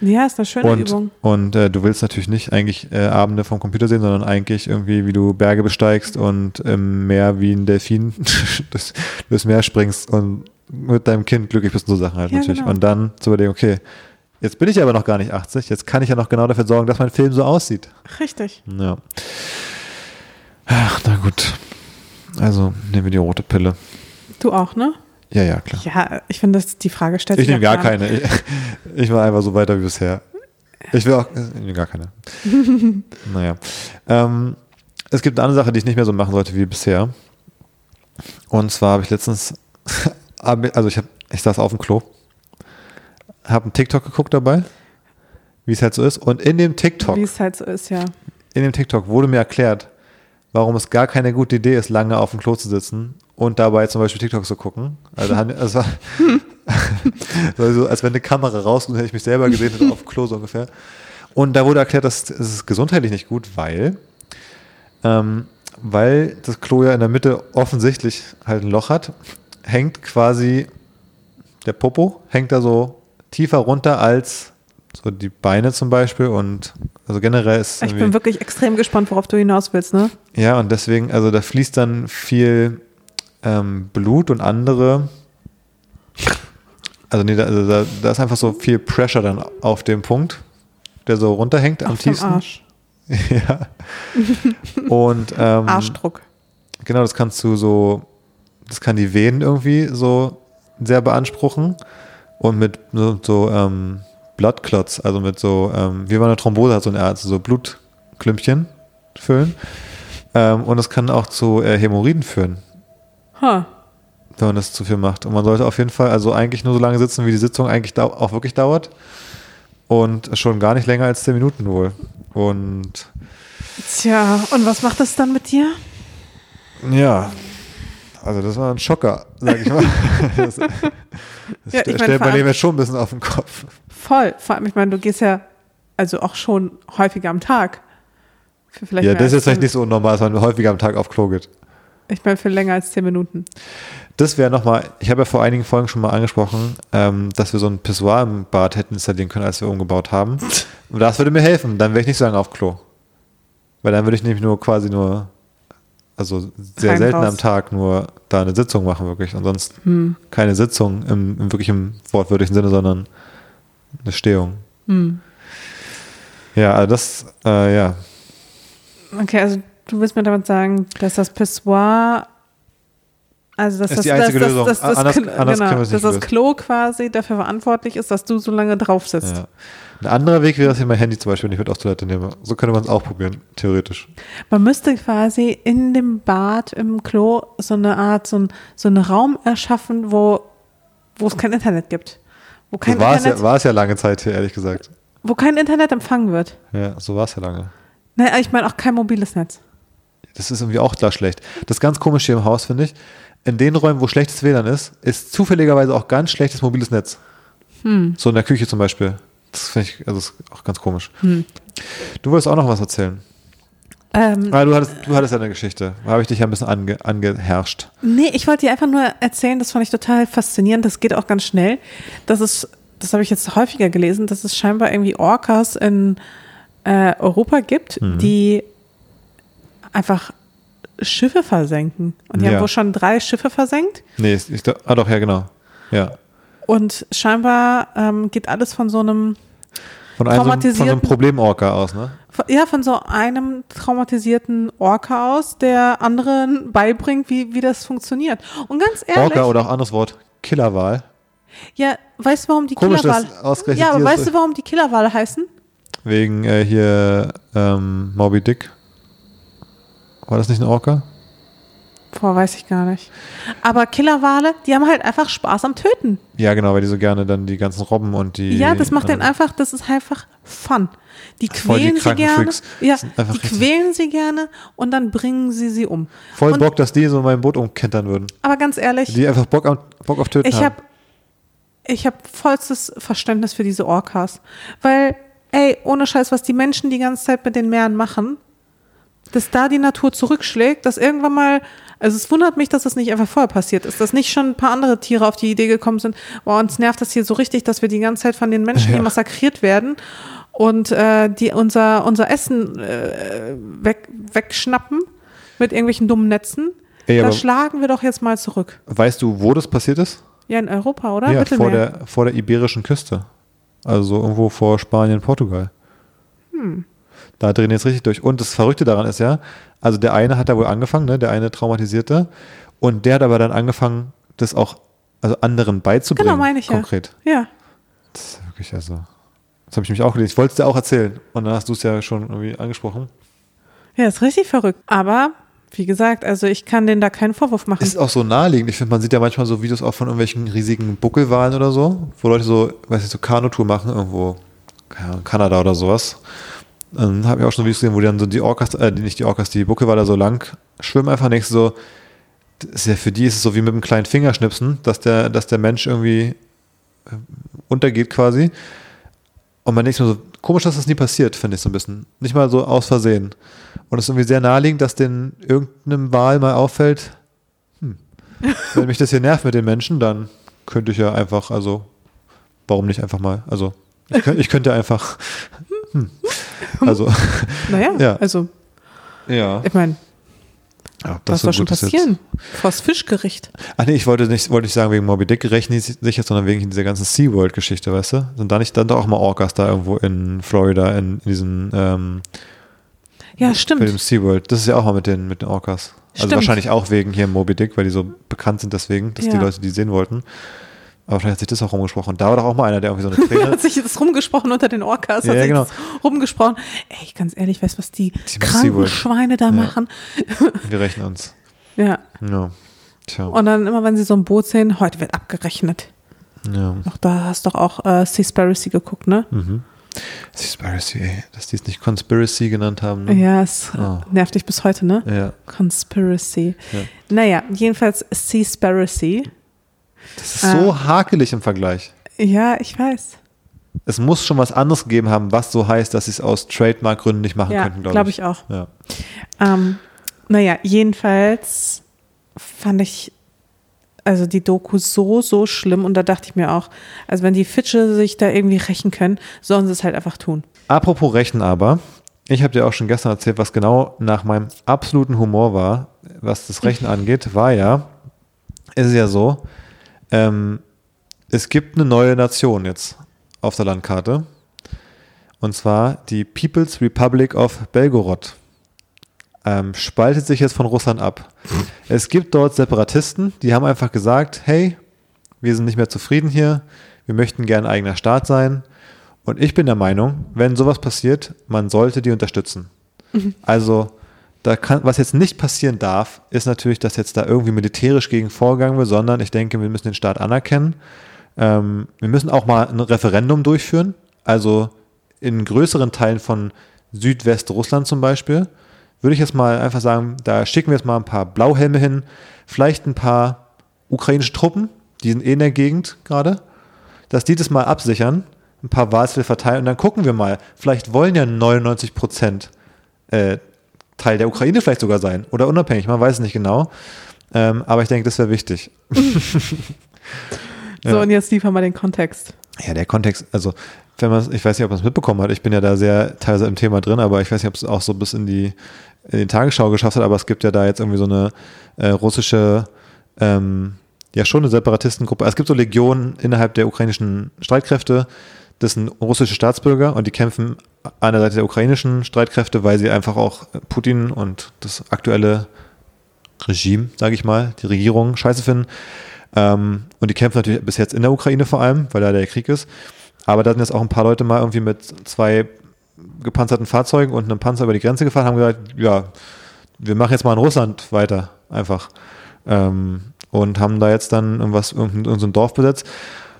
Ja, ist eine schöne Und, Übung. und äh, du willst natürlich nicht eigentlich äh, Abende vom Computer sehen, sondern eigentlich irgendwie, wie du Berge besteigst und im Meer wie ein Delfin durchs, durchs Meer springst und mit deinem Kind glücklich bist und so Sachen halt Ja, natürlich. genau. Und dann zu überlegen, okay, jetzt bin ich aber noch gar nicht 80, jetzt kann ich ja noch genau dafür sorgen, dass mein Film so aussieht. Richtig. Ja. Ach, na gut. Also nehmen wir die rote Pille. Du auch, ne? Ja, ja, klar. Ja, ich finde, das die Frage stellt Ich nehme gar keine. Ich, ich mache einfach so weiter wie bisher. Ich will auch, ich nehme gar keine. naja. Ähm, es gibt eine andere Sache, die ich nicht mehr so machen sollte wie bisher. Und zwar habe ich letztens, hab- also ich habe, ich saß auf dem Klo, habe einen TikTok geguckt dabei, wie es halt so ist. Und in dem TikTok, Wie es halt so ist, ja. in dem TikTok wurde mir erklärt, warum es gar keine gute Idee ist, lange auf dem Klo zu sitzen und dabei zum Beispiel TikTok zu gucken. Also, es war so, als wenn eine Kamera rauskommt, hätte ich mich selber gesehen hätte auf Klo so ungefähr. Und da wurde erklärt, dass es ist gesundheitlich nicht gut, weil, ähm, weil das Klo ja in der Mitte offensichtlich halt ein Loch hat, hängt quasi der Popo, hängt da so tiefer runter als so die Beine zum Beispiel und also generell ist Ich bin wirklich extrem gespannt, worauf du hinaus willst, ne? ja und deswegen also da fließt dann viel ähm, Blut und andere also nee da, also da, da ist einfach so viel Pressure dann auf dem Punkt der so runterhängt am Auf dem tiefsten Arsch. ja und ähm, Arschdruck. Genau, das kannst du so, das kann die Venen irgendwie so sehr beanspruchen und mit so, so ähm, Bloodclots, also mit so, ähm, wie man eine Thrombose hat, so eine Art, so Blutklümpchen füllen. Ähm, und es kann auch zu äh, Hämorrhoiden führen, Huh. wenn man das zu viel macht. Und man sollte auf jeden Fall also eigentlich nur so lange sitzen, wie die Sitzung eigentlich auch wirklich dauert. Und schon gar nicht länger als 10 Minuten wohl. Und Tja, und was macht das dann mit dir? Ja, also das war ein Schocker, sag ich mal. Das, das Ja, ich stellt mein allem- Leben jetzt schon ein bisschen auf den Kopf. Voll. Vor allem, ich meine, du gehst ja also auch schon häufiger am Tag. Ja, das ist vielleicht nicht so unnormal, dass man häufiger am Tag auf Klo geht. Ich meine, für länger als zehn Minuten. Das wäre nochmal, ich habe ja vor einigen Folgen schon mal angesprochen, ähm, dass wir so ein Pissoir im Bad hätten installieren können, als wir umgebaut haben. Und das würde mir helfen. Dann wäre ich nicht so lange auf Klo. Weil dann würde ich nämlich nur quasi nur, also sehr Rein, selten raus. am Tag nur da eine Sitzung machen, wirklich. Und sonst Hm. keine Sitzung im, im wirklich im wortwörtlichen Sinne, sondern eine Stehung. Hm. Ja, also das, äh, ja. Okay, also du willst mir damit sagen, dass das Pissoir, also dass Ist das, die einzige dass, Lösung. dass, das, Anders- können genau, dass das lösen. Klo quasi dafür verantwortlich ist, dass du so lange drauf sitzt. ja. Ein anderer Weg wäre, dass ich mein Handy zum Beispiel nicht mit auf Toilette nehme. So könnte man es auch probieren, theoretisch. Man müsste quasi in dem Bad, im Klo, so eine Art, so, ein, so einen Raum erschaffen, wo, wo es kein Internet gibt. Wo kein, Das war es Internet, ja, war es ja lange Zeit hier, ehrlich gesagt. wo kein Internet empfangen wird. Ja, so war es ja lange. Nein, ich meine auch kein mobiles Netz. Das ist irgendwie auch da schlecht. Das ganz komisch hier im Haus, finde ich. In den Räumen, wo schlechtes WLAN ist, ist zufälligerweise auch ganz schlechtes mobiles Netz. Hm. So in der Küche zum Beispiel. Das finde ich, also ist auch ganz komisch. Hm. Du wolltest auch noch was erzählen. Ähm, Ah, du hattest, du hattest ja eine Geschichte. Da habe ich dich ja ein bisschen ange, angeherrscht. Nee, ich wollte dir einfach nur erzählen, das fand ich total faszinierend, das geht auch ganz schnell. Das ist, das habe ich jetzt häufiger gelesen, dass es scheinbar irgendwie Orcas in äh, Europa gibt, Mhm. die einfach Schiffe versenken. Und die Ja. haben wohl schon drei Schiffe versenkt. Nee, ich, ich, ah doch, ja genau. Ja. Und scheinbar ähm, geht alles von so einem, Von einem, einem- von so einem Traumatisierten- Problemorca aus, ne? von- ja, von so einem traumatisierten Orca aus, der anderen beibringt, wie, wie das funktioniert. Und ganz ehrlich, Orca oder auch anderes Wort, Killerwal. ja, weißt du, warum die Komisch, ausgerechnet ja, aber weißt du, warum die Killerwale heißen? Wegen äh, hier ähm, Moby Dick. War das nicht ein Orca? Boah, weiß ich gar nicht. Aber Killerwale, die haben halt einfach Spaß am Töten. Ja, genau, weil die so gerne dann die ganzen Robben und die. ja, das macht ähm, den einfach, das ist einfach Fun. Die Voll die quälen sie gerne. Freaks. Ja, die quälen sie gerne und dann bringen sie sie um. Voll und- Bock, dass die so mein Boot umkentern würden. Aber ganz ehrlich, Die einfach Bock, am, Bock auf Töten ich haben. habe ich hab vollstes Verständnis für diese Orcas. Weil, ey, ohne Scheiß, was die Menschen die ganze Zeit mit den Meeren machen, dass da die Natur zurückschlägt, dass irgendwann mal, also es wundert mich, dass das nicht einfach vorher passiert ist, dass nicht schon ein paar andere Tiere auf die Idee gekommen sind, boah, uns nervt das hier so richtig, dass wir die ganze Zeit von den Menschen Ja. hier massakriert werden und äh, die unser, unser Essen äh, weg, wegschnappen mit irgendwelchen dummen Netzen. Ey, da schlagen wir doch jetzt mal zurück. weißt du, wo das passiert ist? Ja, in Europa, oder? ja, vor der, vor der iberischen Küste. Also irgendwo vor Spanien, Portugal. Hm. Da drehen jetzt richtig durch. Und das Verrückte daran ist ja, also der eine hat da wohl angefangen, ne, der eine Traumatisierte. Und der hat aber dann angefangen, das auch also anderen beizubringen. Genau, meine ich ja. Konkret. Ja. Das ist wirklich also. Das habe ich mich auch gelesen. Ich wollte es dir auch erzählen. Und dann hast du es ja schon irgendwie angesprochen. Ja, ist richtig verrückt. Aber, wie gesagt, also ich kann denen da keinen Vorwurf machen. Ist auch so naheliegend. Ich finde, man sieht ja manchmal so Videos auch von irgendwelchen riesigen Buckelwalen oder so, wo Leute so, weiß ich, so Kanutour machen, irgendwo, Kanada oder sowas. Dann habe ich auch schon Videos gesehen, wo dann so die Orcas, äh, nicht die Orcas, die Buckelwale so lang schwimmen einfach du so, ist ja für die ist es so wie mit einem kleinen Fingerschnipsen, dass der, dass der Mensch irgendwie äh, untergeht quasi. Und man denkt mir so, komisch, dass das nie passiert, finde ich so ein bisschen. Nicht mal so aus Versehen. Und es ist irgendwie sehr naheliegend, dass den irgendeinem Wahl mal auffällt, hm, wenn mich das hier nervt mit den Menschen, dann könnte ich ja einfach, also, warum nicht einfach mal, also, ich, könnt, ich könnte einfach, hm, also, Naja, Ja. also, ja. ich meine, ja was so soll schon passieren? Vors Fischgericht. Ach nee, ich wollte nicht, wollte nicht sagen wegen Moby Dick ich sicher, sondern wegen dieser ganzen SeaWorld-Geschichte, weißt du? Sind da nicht dann doch auch mal Orcas da irgendwo in Florida in, in diesen ähm, Ja, bei dem stimmt. SeaWorld. Das ist ja auch mal mit den, mit den Orcas. Also Stimmt. wahrscheinlich auch wegen hier Moby Dick, weil die so bekannt sind deswegen, dass die Ja. Leute die sehen wollten. Aber vielleicht hat sich das auch rumgesprochen. Da war doch auch mal einer, der irgendwie so eine Träne. Hat sich das rumgesprochen unter den Orcas, Ja, hat sich genau. rumgesprochen. Ey, ganz ehrlich, weißt du, was die, Die kranken. Schweine da Ja. machen? Wir rechnen uns. Ja. Ja. Tja. Und dann immer, wenn sie so ein Boot sehen, heute wird abgerechnet. ja. Ach, da hast du doch auch äh, Seaspiracy geguckt, ne? Mhm. Conspiracy, ey. Dass die es nicht Conspiracy genannt haben. Ne? Ja, es Oh. nervt dich bis heute, ne? Ja. Conspiracy. Ja. Naja, jedenfalls Seaspiracy. Das ist so hakelig im Vergleich. Ja, ich weiß. Es muss schon was anderes gegeben haben, was so heißt, dass sie es aus Trademark-Gründen nicht machen Ja, könnten, glaube glaube ich. ich auch. Ja. Ähm, naja, jedenfalls fand ich also die Doku so, so schlimm und da dachte ich mir auch, also wenn die Fische sich da irgendwie rächen können, sollen sie es halt einfach tun. Apropos Rechen aber, ich habe dir auch schon gestern erzählt, was genau nach meinem absoluten Humor war, was das Rechen angeht, war ja, es ist ja so, ähm, es gibt eine neue Nation jetzt auf der Landkarte und zwar die People's Republic of Belgorod. Ähm, spaltet sich jetzt von Russland ab. Es gibt dort Separatisten, die haben einfach gesagt, hey, wir sind nicht mehr zufrieden hier, wir möchten gern eigener Staat sein. Und ich bin der Meinung, wenn sowas passiert, man sollte die unterstützen. Also, da kann, was jetzt nicht passieren darf, ist natürlich, dass jetzt da irgendwie militärisch gegen vorgegangen wird, sondern ich denke, wir müssen den Staat anerkennen. Ähm, wir müssen auch mal ein Referendum durchführen. Also in größeren Teilen von Südwestrussland zum Beispiel, würde ich jetzt mal einfach sagen, da schicken wir jetzt mal ein paar Blauhelme hin, vielleicht ein paar ukrainische Truppen, die sind eh in der Gegend gerade, dass die das mal absichern, ein paar Wahlzettel verteilen und dann gucken wir mal, vielleicht wollen ja 99 Prozent äh, Teil der Ukraine vielleicht sogar sein oder unabhängig, man weiß es nicht genau. Ähm, aber ich denke, das wäre wichtig. So, Ja. und jetzt liefern wir den Kontext. Ja, der Kontext, also wenn man, ich weiß nicht, ob man es mitbekommen hat, ich bin ja da sehr teilweise im Thema drin, aber ich weiß nicht, ob es auch so bis in die, in die Tagesschau geschafft hat, aber es gibt ja da jetzt irgendwie so eine äh, russische, ähm, ja schon eine Separatistengruppe. Es gibt so Legionen innerhalb der ukrainischen Streitkräfte, das sind russische Staatsbürger und die kämpfen an der Seite der ukrainischen Streitkräfte, weil sie einfach auch Putin und das aktuelle Regime, sage ich mal, die Regierung scheiße finden. Ähm, und die kämpfen natürlich bis jetzt in der Ukraine vor allem, weil da der Krieg ist. Aber da sind jetzt auch ein paar Leute mal irgendwie mit zwei gepanzerten Fahrzeugen und einem Panzer über die Grenze gefahren, haben gesagt, ja, wir machen jetzt mal in Russland weiter, einfach. Ähm, und haben da jetzt dann irgendwas, irgendein, irgendein Dorf besetzt,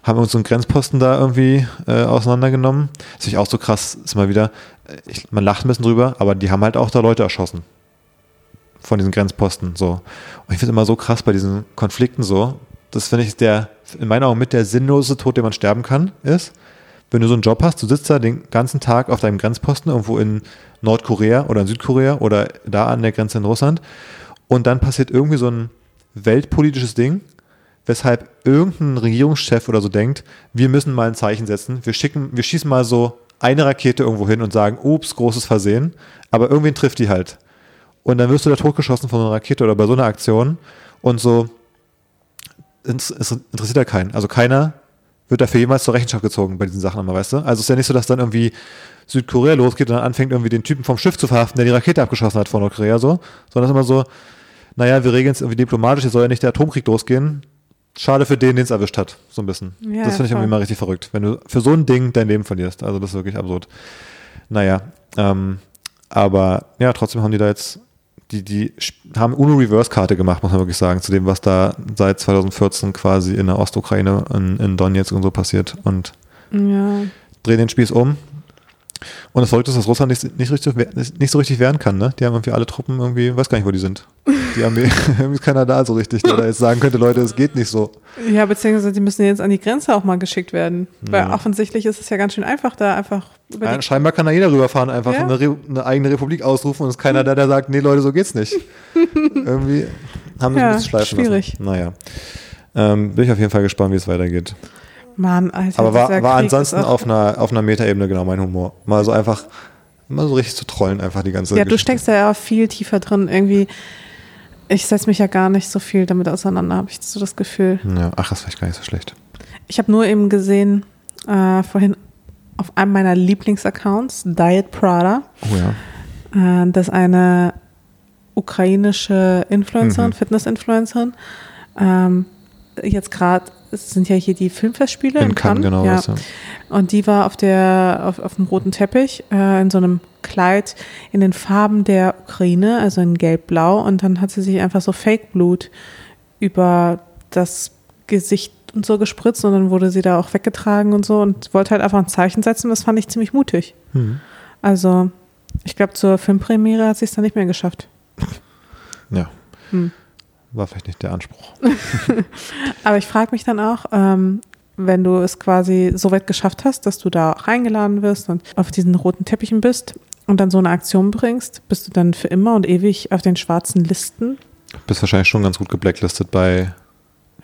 haben uns so einen Grenzposten da irgendwie äh, auseinandergenommen. Das ist natürlich auch so krass, ist mal wieder, äh, ich, man lacht ein bisschen drüber, aber die haben halt auch da Leute erschossen. Von diesen Grenzposten, so. Und ich finde immer so krass bei diesen Konflikten so, das finde ich der, in meinen Augen mit der sinnlose Tod, den man sterben kann, ist, wenn du so einen Job hast, du sitzt da den ganzen Tag auf deinem Grenzposten irgendwo in Nordkorea oder in Südkorea oder da an der Grenze in Russland und dann passiert irgendwie so ein weltpolitisches Ding, weshalb irgendein Regierungschef oder so denkt, wir müssen mal ein Zeichen setzen, wir schicken, wir schießen mal so eine Rakete irgendwo hin und sagen, ups, großes Versehen, aber irgendwen trifft die halt. Und dann wirst du da totgeschossen von einer Rakete oder bei so einer Aktion und so, es es interessiert ja keinen. Also keiner wird dafür jemals zur Rechenschaft gezogen bei diesen Sachen immer, weißt du? Also es ist ja nicht so, dass dann irgendwie Südkorea losgeht und dann anfängt irgendwie den Typen vom Schiff zu verhaften, der die Rakete abgeschossen hat vor Nordkorea so, sondern es ist immer so, naja, wir regeln es irgendwie diplomatisch, jetzt soll ja nicht der Atomkrieg losgehen. Schade für den, den es erwischt hat, so ein bisschen. Ja, das finde ich voll. irgendwie mal richtig verrückt, wenn du für so ein Ding dein Leben verlierst. Also das ist wirklich absurd. Naja, ähm, aber ja, trotzdem haben die da jetzt, die, die haben UNO-Reverse-Karte gemacht, muss man wirklich sagen, zu dem, was da seit 2014 quasi in der Ostukraine, in, in Donetsk und so passiert und Ja. drehen den Spieß um. Und das Verrückte ist, dass Russland nicht, nicht, richtig, nicht so richtig wehren kann, ne? Die haben irgendwie alle Truppen irgendwie, weiß gar nicht, wo die sind. Die haben irgendwie ist keiner da so richtig, der da jetzt sagen könnte, Leute, es geht nicht so. Ja, beziehungsweise die müssen jetzt an die Grenze auch mal geschickt werden. Weil offensichtlich ist es ja ganz schön einfach, da einfach über Ja, scheinbar kann da jeder rüberfahren, einfach Ja. eine, Re eine eigene Republik ausrufen und es ist keiner da, der sagt, nee Leute, so geht's nicht. irgendwie haben sie Ja, ein bisschen schleifen schwierig. lassen. Naja. Ähm, bin ich auf jeden Fall gespannt, wie es weitergeht. Mann, Alter. Aber war, war ansonsten auf einer, auf einer Metaebene genau mein Humor. Mal so einfach, mal so richtig zu trollen, einfach die ganze Ja, du Geschichte. steckst da ja viel tiefer drin. Irgendwie, ich setze mich ja gar nicht so viel damit auseinander, habe ich so das Gefühl. Ja, ach, das ist vielleicht gar nicht so schlecht. Ich habe nur eben gesehen, äh, vorhin auf einem meiner Lieblingsaccounts, Diet Prada, Oh ja. äh, dass eine ukrainische Influencerin, Mhm. Fitness-Influencerin, ähm, jetzt gerade, es sind ja hier die Filmfestspiele in, In Cannes, genau. ja. was, ja. Und die war auf der, auf, auf dem roten Teppich, äh, in so einem Kleid in den Farben der Ukraine, also in Gelb-Blau. Und dann hat sie sich einfach so Fake-Blut über das Gesicht und so gespritzt und dann wurde sie da auch weggetragen und so und wollte halt einfach ein Zeichen setzen. Das fand ich ziemlich mutig. Hm. Also, ich glaube, zur Filmpremiere hat sie es dann nicht mehr geschafft. ja. Hm. War vielleicht nicht der Anspruch. Aber ich frage mich dann auch, ähm, wenn du es quasi so weit geschafft hast, dass du da auch eingeladen wirst und auf diesen roten Teppichen bist und dann so eine Aktion bringst, bist du dann für immer und ewig auf den schwarzen Listen? Bist wahrscheinlich schon ganz gut geblacklistet bei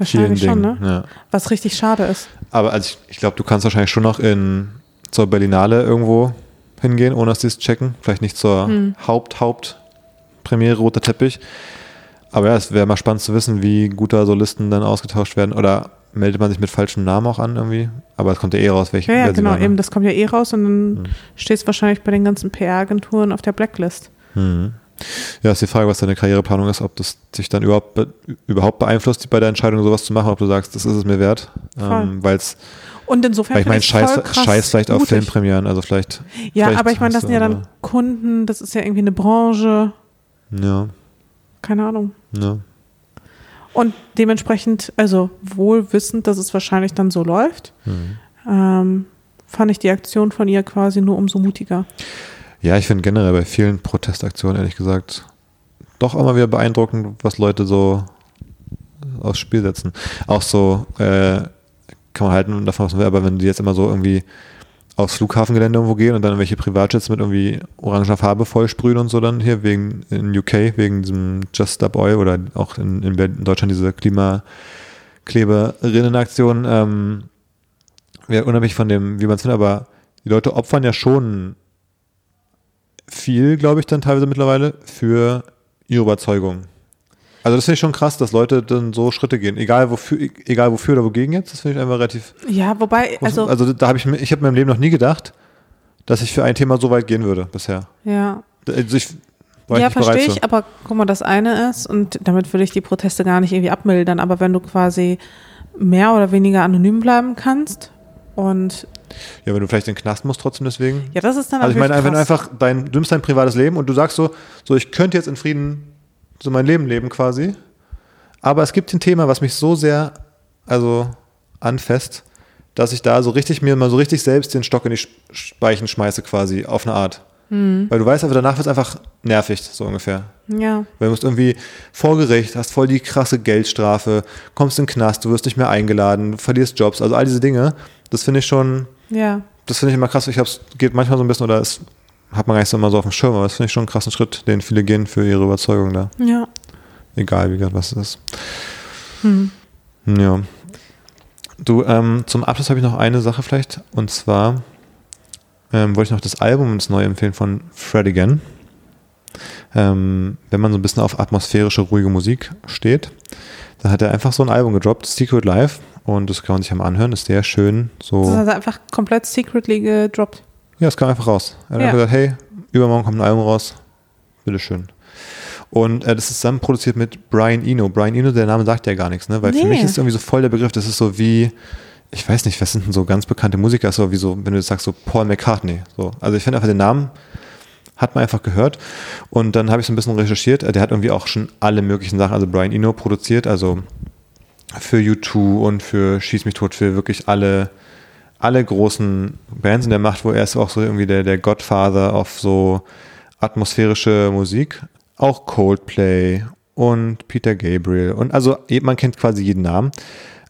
vielen Dingen. schon, ne? Ja. Was richtig schade ist. Aber also ich, ich glaube, du kannst wahrscheinlich schon noch in zur Berlinale irgendwo hingehen, ohne dass die es checken. Vielleicht nicht zur Hm. Haupt, Hauptpremiere Roter Teppich. Aber ja, es wäre mal spannend zu wissen, wie gut da so Listen dann ausgetauscht werden. Oder meldet man sich mit falschen Namen auch an irgendwie? Aber es kommt ja eh raus, welche Ja, ja, genau, eben, das kommt ja eh raus und dann Hm. steht es wahrscheinlich bei den ganzen PR-Agenturen auf der Blacklist. Mhm. Ja, ist die Frage, was deine Karriereplanung ist, ob das dich dann überhaupt, be überhaupt beeinflusst, bei der Entscheidung sowas zu machen, ob du sagst, das ist es mir wert. Ähm, Weil es, Und insofern weil ich meine, scheiß, scheiß vielleicht auf mutig. Filmpremieren, also vielleicht. Ja, vielleicht aber ich meine, das sind ja dann Kunden, das ist ja irgendwie eine Branche, Ja, keine Ahnung. ja. Und dementsprechend, also wohl wissend, dass es wahrscheinlich dann so läuft, Mhm. ähm, fand ich die Aktion von ihr quasi nur umso mutiger. Ja, ich finde generell bei vielen Protestaktionen, ehrlich gesagt, doch immer wieder beeindruckend, was Leute so aufs Spiel setzen. Auch so, äh, kann man halten davon, was man will, aber wenn die jetzt immer so irgendwie aufs Flughafengelände irgendwo gehen und dann irgendwelche Privatjets mit irgendwie oranger Farbe vollsprühen und so dann hier wegen in UK, wegen diesem Just Stop Oil oder auch in, in, Deutschland diese Klimakleberinnenaktion, ähm, wäre unabhängig von dem, wie man es findet, aber die Leute opfern ja schon viel, glaube ich, dann teilweise mittlerweile für ihre Überzeugung. Also das finde ich schon krass, dass Leute dann so Schritte gehen, egal wofür, egal wofür oder wogegen jetzt, das finde ich einfach relativ. Ja, wobei, also, also da habe ich mir, ich habe in meinem Leben noch nie gedacht, dass ich für ein Thema so weit gehen würde bisher. ja. Also ich Ja, verstehe ich, aber guck mal, das eine ist, und damit will ich die Proteste gar nicht irgendwie abmildern, aber wenn du quasi mehr oder weniger anonym bleiben kannst und Ja, wenn du vielleicht in den Knast musst trotzdem deswegen. ja, das ist dann Also ich meine, natürlich wenn du krass. einfach dein, du nimmst dein privates Leben und du sagst so, so ich könnte jetzt in Frieden so mein Leben leben quasi, aber es gibt ein Thema, was mich so sehr, also anfasst, dass ich da so richtig mir mal so richtig selbst den Stock in die Speichen schmeiße quasi auf eine Art. Hm. Weil du weißt einfach, danach wird es einfach nervig, so ungefähr. Ja, Weil du musst irgendwie vor Gericht, hast voll die krasse Geldstrafe, kommst in den Knast, du wirst nicht mehr eingeladen, verlierst Jobs, also all diese Dinge, das finde ich schon, ja. das finde ich immer krass. Ich hab's, geht manchmal so ein bisschen, oder es hat man gar nicht so immer so auf dem Schirm, aber das finde ich schon einen krassen Schritt, den viele gehen für ihre Überzeugung da. Ja. Egal, wie gesagt, was es ist. Hm. Ja. Du, ähm, zum Abschluss habe ich noch eine Sache vielleicht, und zwar ähm, wollte ich noch das Album ins Neue empfehlen von Fred Again. Ähm, wenn man so ein bisschen auf atmosphärische, ruhige Musik steht, dann hat er einfach so ein Album gedroppt, Secret Life, und das kann man sich einmal anhören, ist sehr schön. So. Das hat er einfach komplett secretly gedroppt. Ja, es kam einfach raus. Er hat Ja. einfach gesagt, hey, übermorgen kommt ein Album raus. Bitteschön. Und äh, das ist zusammen produziert mit Brian Eno. Brian Eno, der Name sagt ja gar nichts, ne? Weil für Nee. mich ist irgendwie so voll der Begriff, das ist so wie, ich weiß nicht, was sind denn so ganz bekannte Musiker, so wie so, wenn du jetzt sagst, so Paul McCartney. So. Also ich finde einfach den Namen hat man einfach gehört. Und dann habe ich so ein bisschen recherchiert. Der hat irgendwie auch schon alle möglichen Sachen, also Brian Eno produziert, also für U2 und für Schieß mich tot, für wirklich alle, alle großen Bands in der Macht, wo er ist auch so irgendwie der, der Godfather auf so atmosphärische Musik. Auch Coldplay und Peter Gabriel und also man kennt quasi jeden Namen.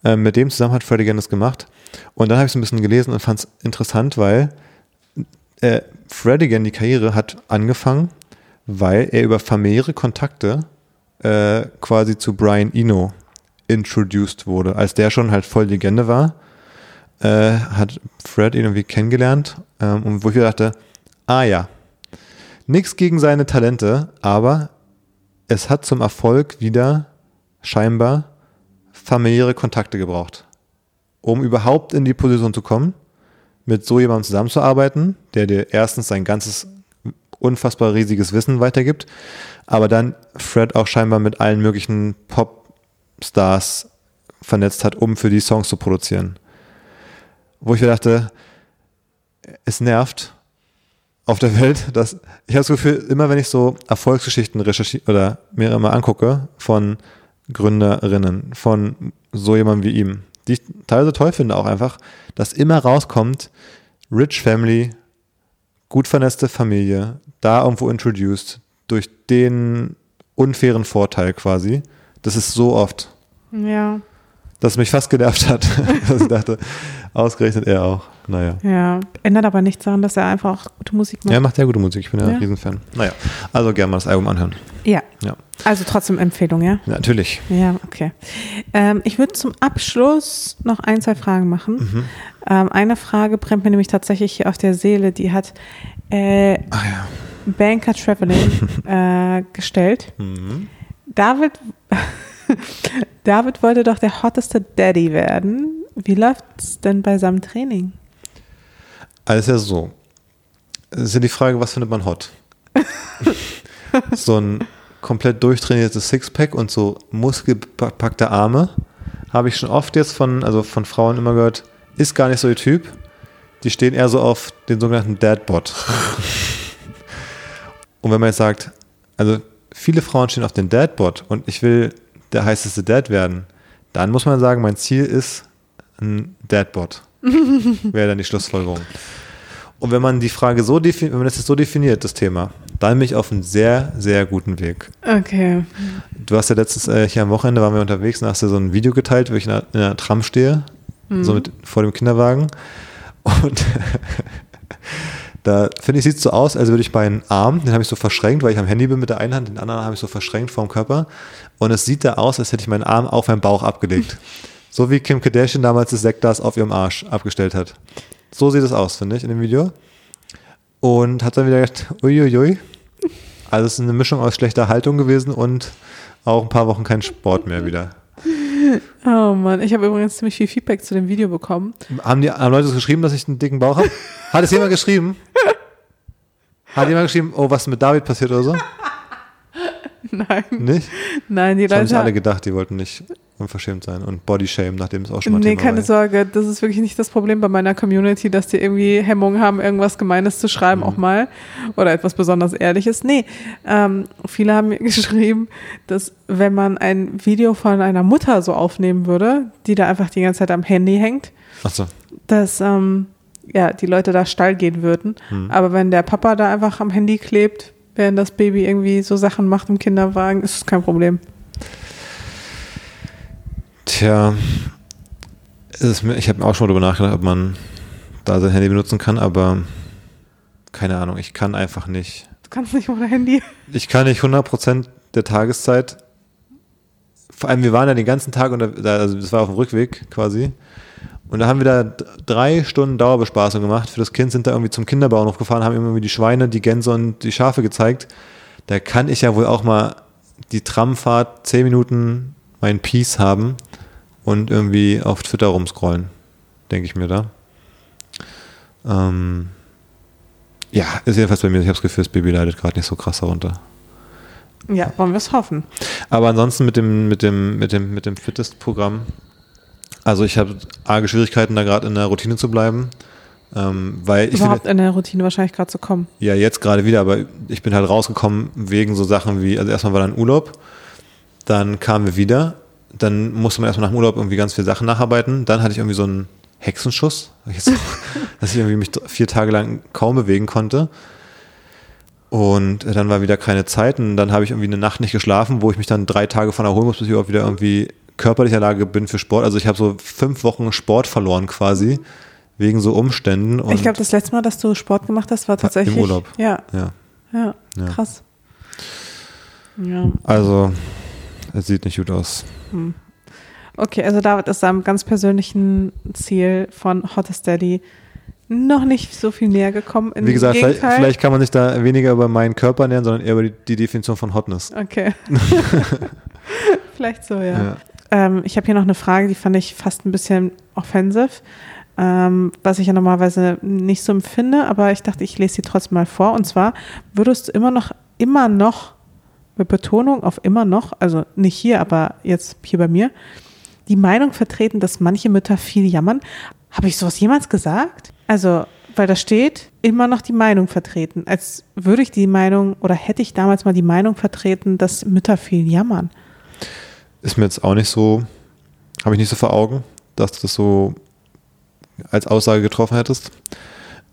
Ähm, mit dem zusammen hat Freddie Gann das gemacht. Und dann habe ich es ein bisschen gelesen und fand es interessant, weil äh, Freddie Gann die Karriere hat angefangen, weil er über familiäre Kontakte äh, quasi zu Brian Eno introduced wurde. Als der schon halt voll Legende war, äh, hat Fred ihn irgendwie kennengelernt ähm, und wo ich dachte, ah ja, nichts gegen seine Talente, aber es hat zum Erfolg wieder scheinbar familiäre Kontakte gebraucht, um überhaupt in die Position zu kommen, mit so jemandem zusammenzuarbeiten, der dir erstens sein ganzes unfassbar riesiges Wissen weitergibt, aber dann Fred auch scheinbar mit allen möglichen Popstars vernetzt hat, um für die Songs zu produzieren. Wo ich mir dachte, es nervt auf der Welt, dass ich habe das Gefühl, immer wenn ich so Erfolgsgeschichten recherchiere oder mir immer angucke von Gründerinnen, von so jemandem wie ihm, die ich teilweise toll finde auch einfach, dass immer rauskommt, Rich Family, gut vernetzte Familie, da irgendwo introduced, durch den unfairen Vorteil quasi. Das ist so oft. Ja. Dass mich fast genervt hat, dass ich dachte, ausgerechnet er auch. Naja. Ja, ändert aber nichts daran, dass er einfach gute Musik macht. Ja, er macht ja gute Musik. Ich bin ja, ja. ein Riesenfan. Naja, also gerne mal das Album anhören. Ja. ja. Also trotzdem Empfehlung, ja? ja natürlich. Ja, okay. Ähm, ich würde zum Abschluss noch ein, zwei Fragen machen. Mhm. Ähm, eine Frage brennt mir nämlich tatsächlich hier auf der Seele. Die hat äh, Ach ja. Banker Traveling äh, gestellt. Mhm. David, David wollte doch der hotteste Daddy werden. Wie läuft es denn bei seinem Training? Also ja so. Es ist ja die Frage, was findet man hot? so ein komplett durchtrainiertes Sixpack und so muskelpackte Arme habe ich schon oft jetzt von, also von Frauen immer gehört, ist gar nicht so ihr Typ. Die stehen eher so auf den sogenannten Dadbot. und wenn man jetzt sagt, also viele Frauen stehen auf den Dadbot und ich will der heißeste Dad werden, dann muss man sagen, mein Ziel ist ein Dadbot. Wäre dann die Schlussfolgerung. Und wenn man die Frage so definiert, wenn man das jetzt so definiert, das Thema, dann bin ich auf einem sehr, sehr guten Weg. Okay. Du hast ja letztens äh, hier am Wochenende waren wir unterwegs und hast du so ein Video geteilt, wo ich in einer, in einer Tram stehe, mhm. so mit vor dem Kinderwagen. Und da finde ich, sieht es so aus, als würde ich meinen Arm, den habe ich so verschränkt, weil ich am Handy bin mit der einen Hand, den anderen habe ich so verschränkt vor dem Körper. Und es sieht da aus, als hätte ich meinen Arm auf meinen Bauch abgelegt. So wie Kim Kardashian damals das Sektglas auf ihrem Arsch abgestellt hat. So sieht es aus, finde ich, in dem Video. Und hat dann wieder gedacht, uiuiui. Also es ist eine Mischung aus schlechter Haltung gewesen und auch ein paar Wochen kein Sport mehr wieder. Oh Mann, ich habe übrigens ziemlich viel Feedback zu dem Video bekommen. Haben, die, haben Leute geschrieben, dass ich einen dicken Bauch habe? Hat es jemand geschrieben? Hat jemand geschrieben, oh, was mit David passiert oder so? Nein. Nicht? Nein, die das Leute. haben alle gedacht, die wollten nicht unverschämt sein und Bodyshame, nachdem es auch schon mal Nee, Thema keine war. Sorge, das ist wirklich nicht das Problem bei meiner Community, dass die irgendwie Hemmungen haben, irgendwas Gemeines zu schreiben, Mhm. auch mal. Oder etwas besonders Ehrliches. Nee, ähm, viele haben mir geschrieben, dass wenn man ein Video von einer Mutter so aufnehmen würde, die da einfach die ganze Zeit am Handy hängt, Achso. dass ähm, ja, die Leute da steil gehen würden. Mhm. Aber wenn der Papa da einfach am Handy klebt, während das Baby irgendwie so Sachen macht im Kinderwagen, ist es kein Problem. Tja, ist mir, ich habe auch schon darüber nachgedacht, ob man da sein Handy benutzen kann, aber keine Ahnung, ich kann einfach nicht. Du kannst nicht ohne Handy. Ich kann nicht 100% der Tageszeit, vor allem wir waren ja den ganzen Tag, unter, also das war auf dem Rückweg quasi, und da haben wir da drei Stunden Dauerbespaßung gemacht. Für das Kind sind da irgendwie zum Kinderbauernhof gefahren, haben irgendwie die Schweine, die Gänse und die Schafe gezeigt. Da kann ich ja wohl auch mal die Tramfahrt zehn Minuten mein Peace haben und irgendwie auf Twitter rumscrollen, denke ich mir da. Ähm, ja, ist jedenfalls bei mir. Ich habe das Gefühl, das Baby leidet gerade nicht so krass darunter. Ja, wollen wir es hoffen. Aber ansonsten mit dem, mit dem, mit dem, mit dem Fitness-Programm. Also ich habe arge Schwierigkeiten, da gerade in der Routine zu bleiben. Ähm, weil ich Überhaupt finde, in der Routine wahrscheinlich gerade zu kommen. ja, jetzt gerade wieder, aber ich bin halt rausgekommen wegen so Sachen wie, also erstmal war dann Urlaub, dann kamen wir wieder, dann musste man erstmal nach dem Urlaub irgendwie ganz viele Sachen nacharbeiten, dann hatte ich irgendwie so einen Hexenschuss, dass ich irgendwie mich vier Tage lang kaum bewegen konnte. Und dann war wieder keine Zeit und dann habe ich irgendwie eine Nacht nicht geschlafen, wo ich mich dann drei Tage von erholen muss, bis ich auch wieder irgendwie körperlicher Lage bin für Sport. Also ich habe so fünf Wochen Sport verloren quasi, wegen so Umständen. ich glaube, das letzte Mal, dass du Sport gemacht hast, war tatsächlich. Im Urlaub. Ja. Ja. Ja, Ja. krass. Ja. Also, es sieht nicht gut aus. Okay, also David ist seinem ganz persönlichen Ziel von Hottest Daddy noch nicht so viel näher gekommen. Wie gesagt, vielleicht, vielleicht kann man sich da weniger über meinen Körper ernähren, sondern eher über die, die Definition von Hotness. Okay. vielleicht so, ja. Ja. Ähm, ich habe hier noch eine Frage, die fand ich fast ein bisschen offensive, ähm, was ich ja normalerweise nicht so empfinde, aber ich dachte, ich lese sie trotzdem mal vor. Und zwar, würdest du immer noch, immer noch, mit Betonung auf immer noch, also nicht hier, aber jetzt hier bei mir, die Meinung vertreten, dass manche Mütter viel jammern? Habe ich sowas jemals gesagt? Also, weil da steht, immer noch die Meinung vertreten. Als würde ich die Meinung oder hätte ich damals mal die Meinung vertreten, dass Mütter viel jammern. Ist mir jetzt auch nicht so, habe ich nicht so vor Augen, dass du das so als Aussage getroffen hättest.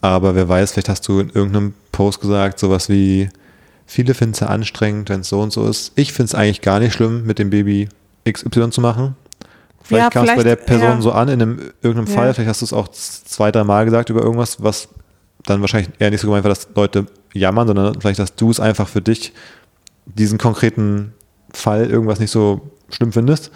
Aber wer weiß, vielleicht hast du in irgendeinem Post gesagt, sowas wie, viele finden es ja anstrengend, wenn es so und so ist. Ich finde es eigentlich gar nicht schlimm, mit dem Baby XY zu machen. Vielleicht Ja, kam es bei der Person ja. so an, in einem, irgendeinem Ja. Fall, vielleicht hast du es auch zwei, drei Mal gesagt über irgendwas, was dann wahrscheinlich eher nicht so gemeint war, dass Leute jammern, sondern vielleicht, dass du es einfach für dich, diesen konkreten Fall, irgendwas nicht so schlimm findest.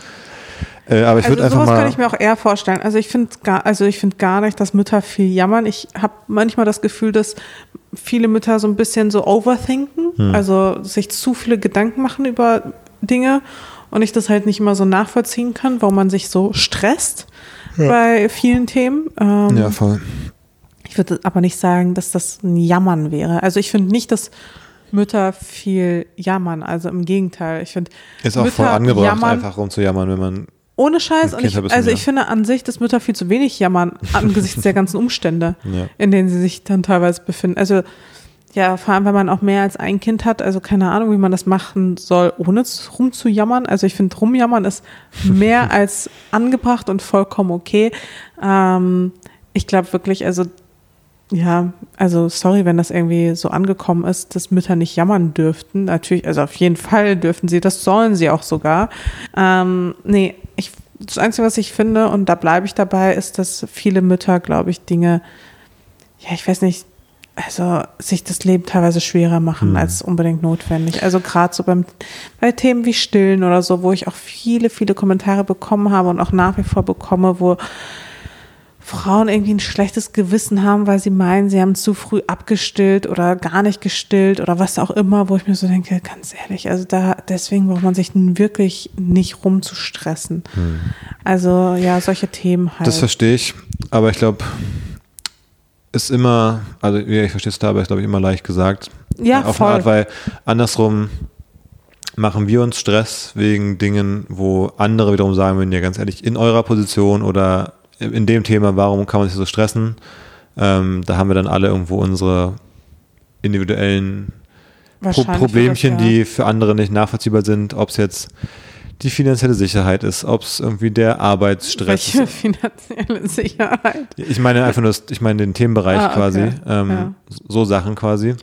Äh, aber ich also würde sowas kann ich mir auch eher vorstellen. Also ich finde gar, also ich finde gar nicht, dass Mütter viel jammern. Ich habe manchmal das Gefühl, dass viele Mütter so ein bisschen so overthinken, Hm. also sich zu viele Gedanken machen über Dinge und ich das halt nicht immer so nachvollziehen kann, warum man sich so stresst bei vielen Themen. Ähm, ja, voll. Ich würde aber nicht sagen, dass das ein Jammern wäre. Also ich finde nicht, dass Mütter viel jammern. Also im Gegenteil. Ich finde Ist auch voll Mütter angebracht, jammern- einfach rumzujammern, wenn man. Ohne Scheiß. Und ich, also ich finde an sich, dass Mütter viel zu wenig jammern angesichts der ganzen Umstände, Ja. in denen sie sich dann teilweise befinden. Also ja, vor allem, wenn man auch mehr als ein Kind hat, also keine Ahnung, wie man das machen soll, ohne rumzujammern. Also ich finde, rumjammern ist mehr als angebracht und vollkommen okay. Ähm, ich glaube wirklich, also ja, also sorry, wenn das irgendwie so angekommen ist, dass Mütter nicht jammern dürften. Natürlich, also auf jeden Fall dürfen sie, das sollen sie auch sogar. Ähm, nee, ich, das Einzige, was ich finde, und da bleibe ich dabei, ist, dass viele Mütter, glaube ich, Dinge, ja, ich weiß nicht, also sich das Leben teilweise schwerer machen Hm. als unbedingt notwendig. Also gerade so beim, bei Themen wie Stillen oder so, wo ich auch viele, viele Kommentare bekommen habe und auch nach wie vor bekomme, wo Frauen irgendwie ein schlechtes Gewissen haben, weil sie meinen, sie haben zu früh abgestillt oder gar nicht gestillt oder was auch immer, wo ich mir so denke, ganz ehrlich, also da, deswegen braucht man sich wirklich nicht rumzustressen. Also ja, solche Themen halt. Hm. Das verstehe ich, aber ich glaube, ist immer, also ja, ich verstehe es da, aber ist glaube ich immer leicht gesagt. Ja, Auf voll. eine Art, weil andersrum machen wir uns Stress wegen Dingen, wo andere wiederum sagen würden, ja ganz ehrlich, in eurer Position oder in dem Thema, warum kann man sich so stressen? Ähm, da haben wir dann alle irgendwo unsere individuellen Pro Problemchen, das, ja. die für andere nicht nachvollziehbar sind, ob es jetzt die finanzielle Sicherheit ist, ob es irgendwie der Arbeitsstress Welche ist. finanzielle Sicherheit? Ich meine einfach nur, ich meine den Themenbereich Ah, okay. quasi, ähm, Ja. so Sachen quasi.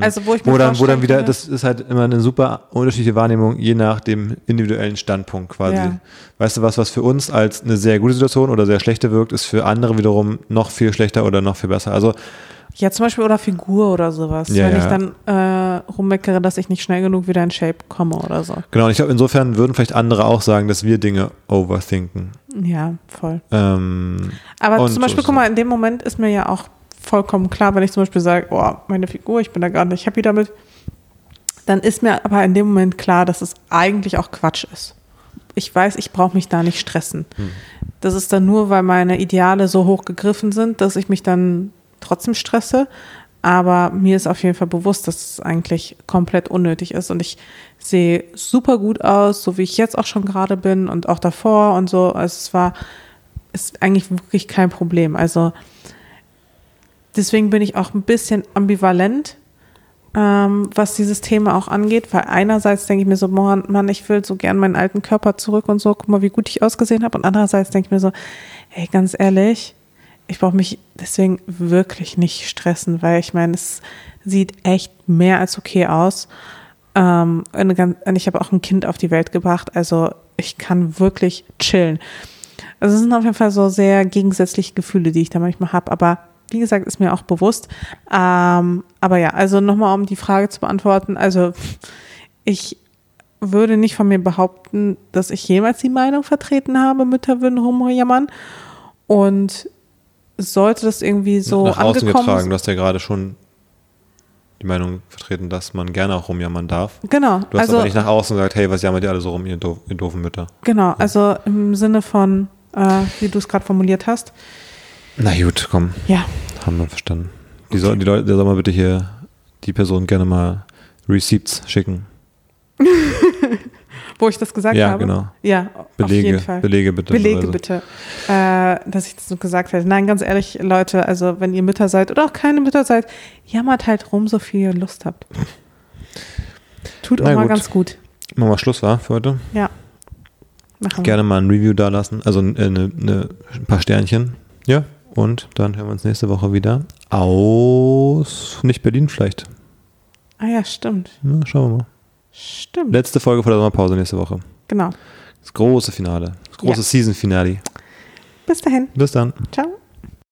Also wo ich mir Wo dann, wo dann wieder, das ist halt immer eine super unterschiedliche Wahrnehmung, je nach dem individuellen Standpunkt quasi. Ja. Weißt du was, was für uns als eine sehr gute Situation oder sehr schlechte wirkt, ist für andere wiederum noch viel schlechter oder noch viel besser. Also Ja, zum Beispiel oder Figur oder sowas. Ja, wenn ja. ich dann äh, rummeckere, dass ich nicht schnell genug wieder in Shape komme oder so. genau, und ich glaube, insofern würden vielleicht andere auch sagen, dass wir Dinge overthinken. Ja, voll. Ähm, Aber zum so Beispiel, ist guck mal, in dem Moment ist mir ja auch vollkommen klar, wenn ich zum Beispiel sage, oh, meine Figur, ich bin da gar nicht happy damit, dann ist mir aber in dem Moment klar, dass es eigentlich auch Quatsch ist. Ich weiß, ich brauche mich da nicht stressen. Hm. Das ist dann nur, weil meine Ideale so hoch gegriffen sind, dass ich mich dann trotzdem stresse. Aber mir ist auf jeden Fall bewusst, dass es eigentlich komplett unnötig ist. Und ich sehe super gut aus, so wie ich jetzt auch schon gerade bin und auch davor und so. Also es war, ist eigentlich wirklich kein Problem. Also deswegen bin ich auch ein bisschen ambivalent, ähm, was dieses Thema auch angeht, weil einerseits denke ich mir so, Mann, ich will so gern meinen alten Körper zurück und so, guck mal, wie gut ich ausgesehen habe. Und andererseits denke ich mir so, ey, ganz ehrlich, ich brauche mich deswegen wirklich nicht stressen, weil ich meine, es sieht echt mehr als okay aus. Ähm, und ich habe auch ein Kind auf die Welt gebracht, also ich kann wirklich chillen. Also es sind auf jeden Fall so sehr gegensätzliche Gefühle, die ich da manchmal habe, aber wie gesagt, ist mir auch bewusst. Ähm, aber ja, also nochmal, um die Frage zu beantworten, also ich würde nicht von mir behaupten, dass ich jemals die Meinung vertreten habe, Mütter würden rumjammern. Und sollte das irgendwie so nach außen getragen. Du hast ja gerade schon die Meinung vertreten, dass man gerne auch rumjammern darf. Genau. Du hast also, aber nicht nach außen gesagt, hey, was jammert ihr alle so rum, ihr, doof, ihr doofen Mütter. Genau, also im Sinne von, äh, wie du es gerade formuliert hast. Na gut, komm. Ja. Haben wir verstanden. Die soll, die Leute, der soll mal bitte hier die Person gerne mal Receipts schicken. Wo ich das gesagt ja, habe? Genau. Ja, Belege, auf jeden Fall. Belege bitte. Belege also. bitte, äh, dass ich das so gesagt hätte. Nein, ganz ehrlich, Leute, also wenn ihr Mütter seid oder auch keine Mütter seid, jammert halt rum, so viel ihr Lust habt. Tut auch mal ganz gut. Machen wir Schluss, war für heute? Ja. Machen Gerne mal ein Review da lassen, also eine, eine, ein paar Sternchen. Ja, und dann hören wir uns nächste Woche wieder aus nicht Berlin vielleicht. Ah ja, stimmt. Na, schauen wir mal. Stimmt. Letzte Folge vor der Sommerpause nächste Woche. Genau. Das große Finale. Das große ja. Season-Finale. Bis dahin. Bis dann. Ciao.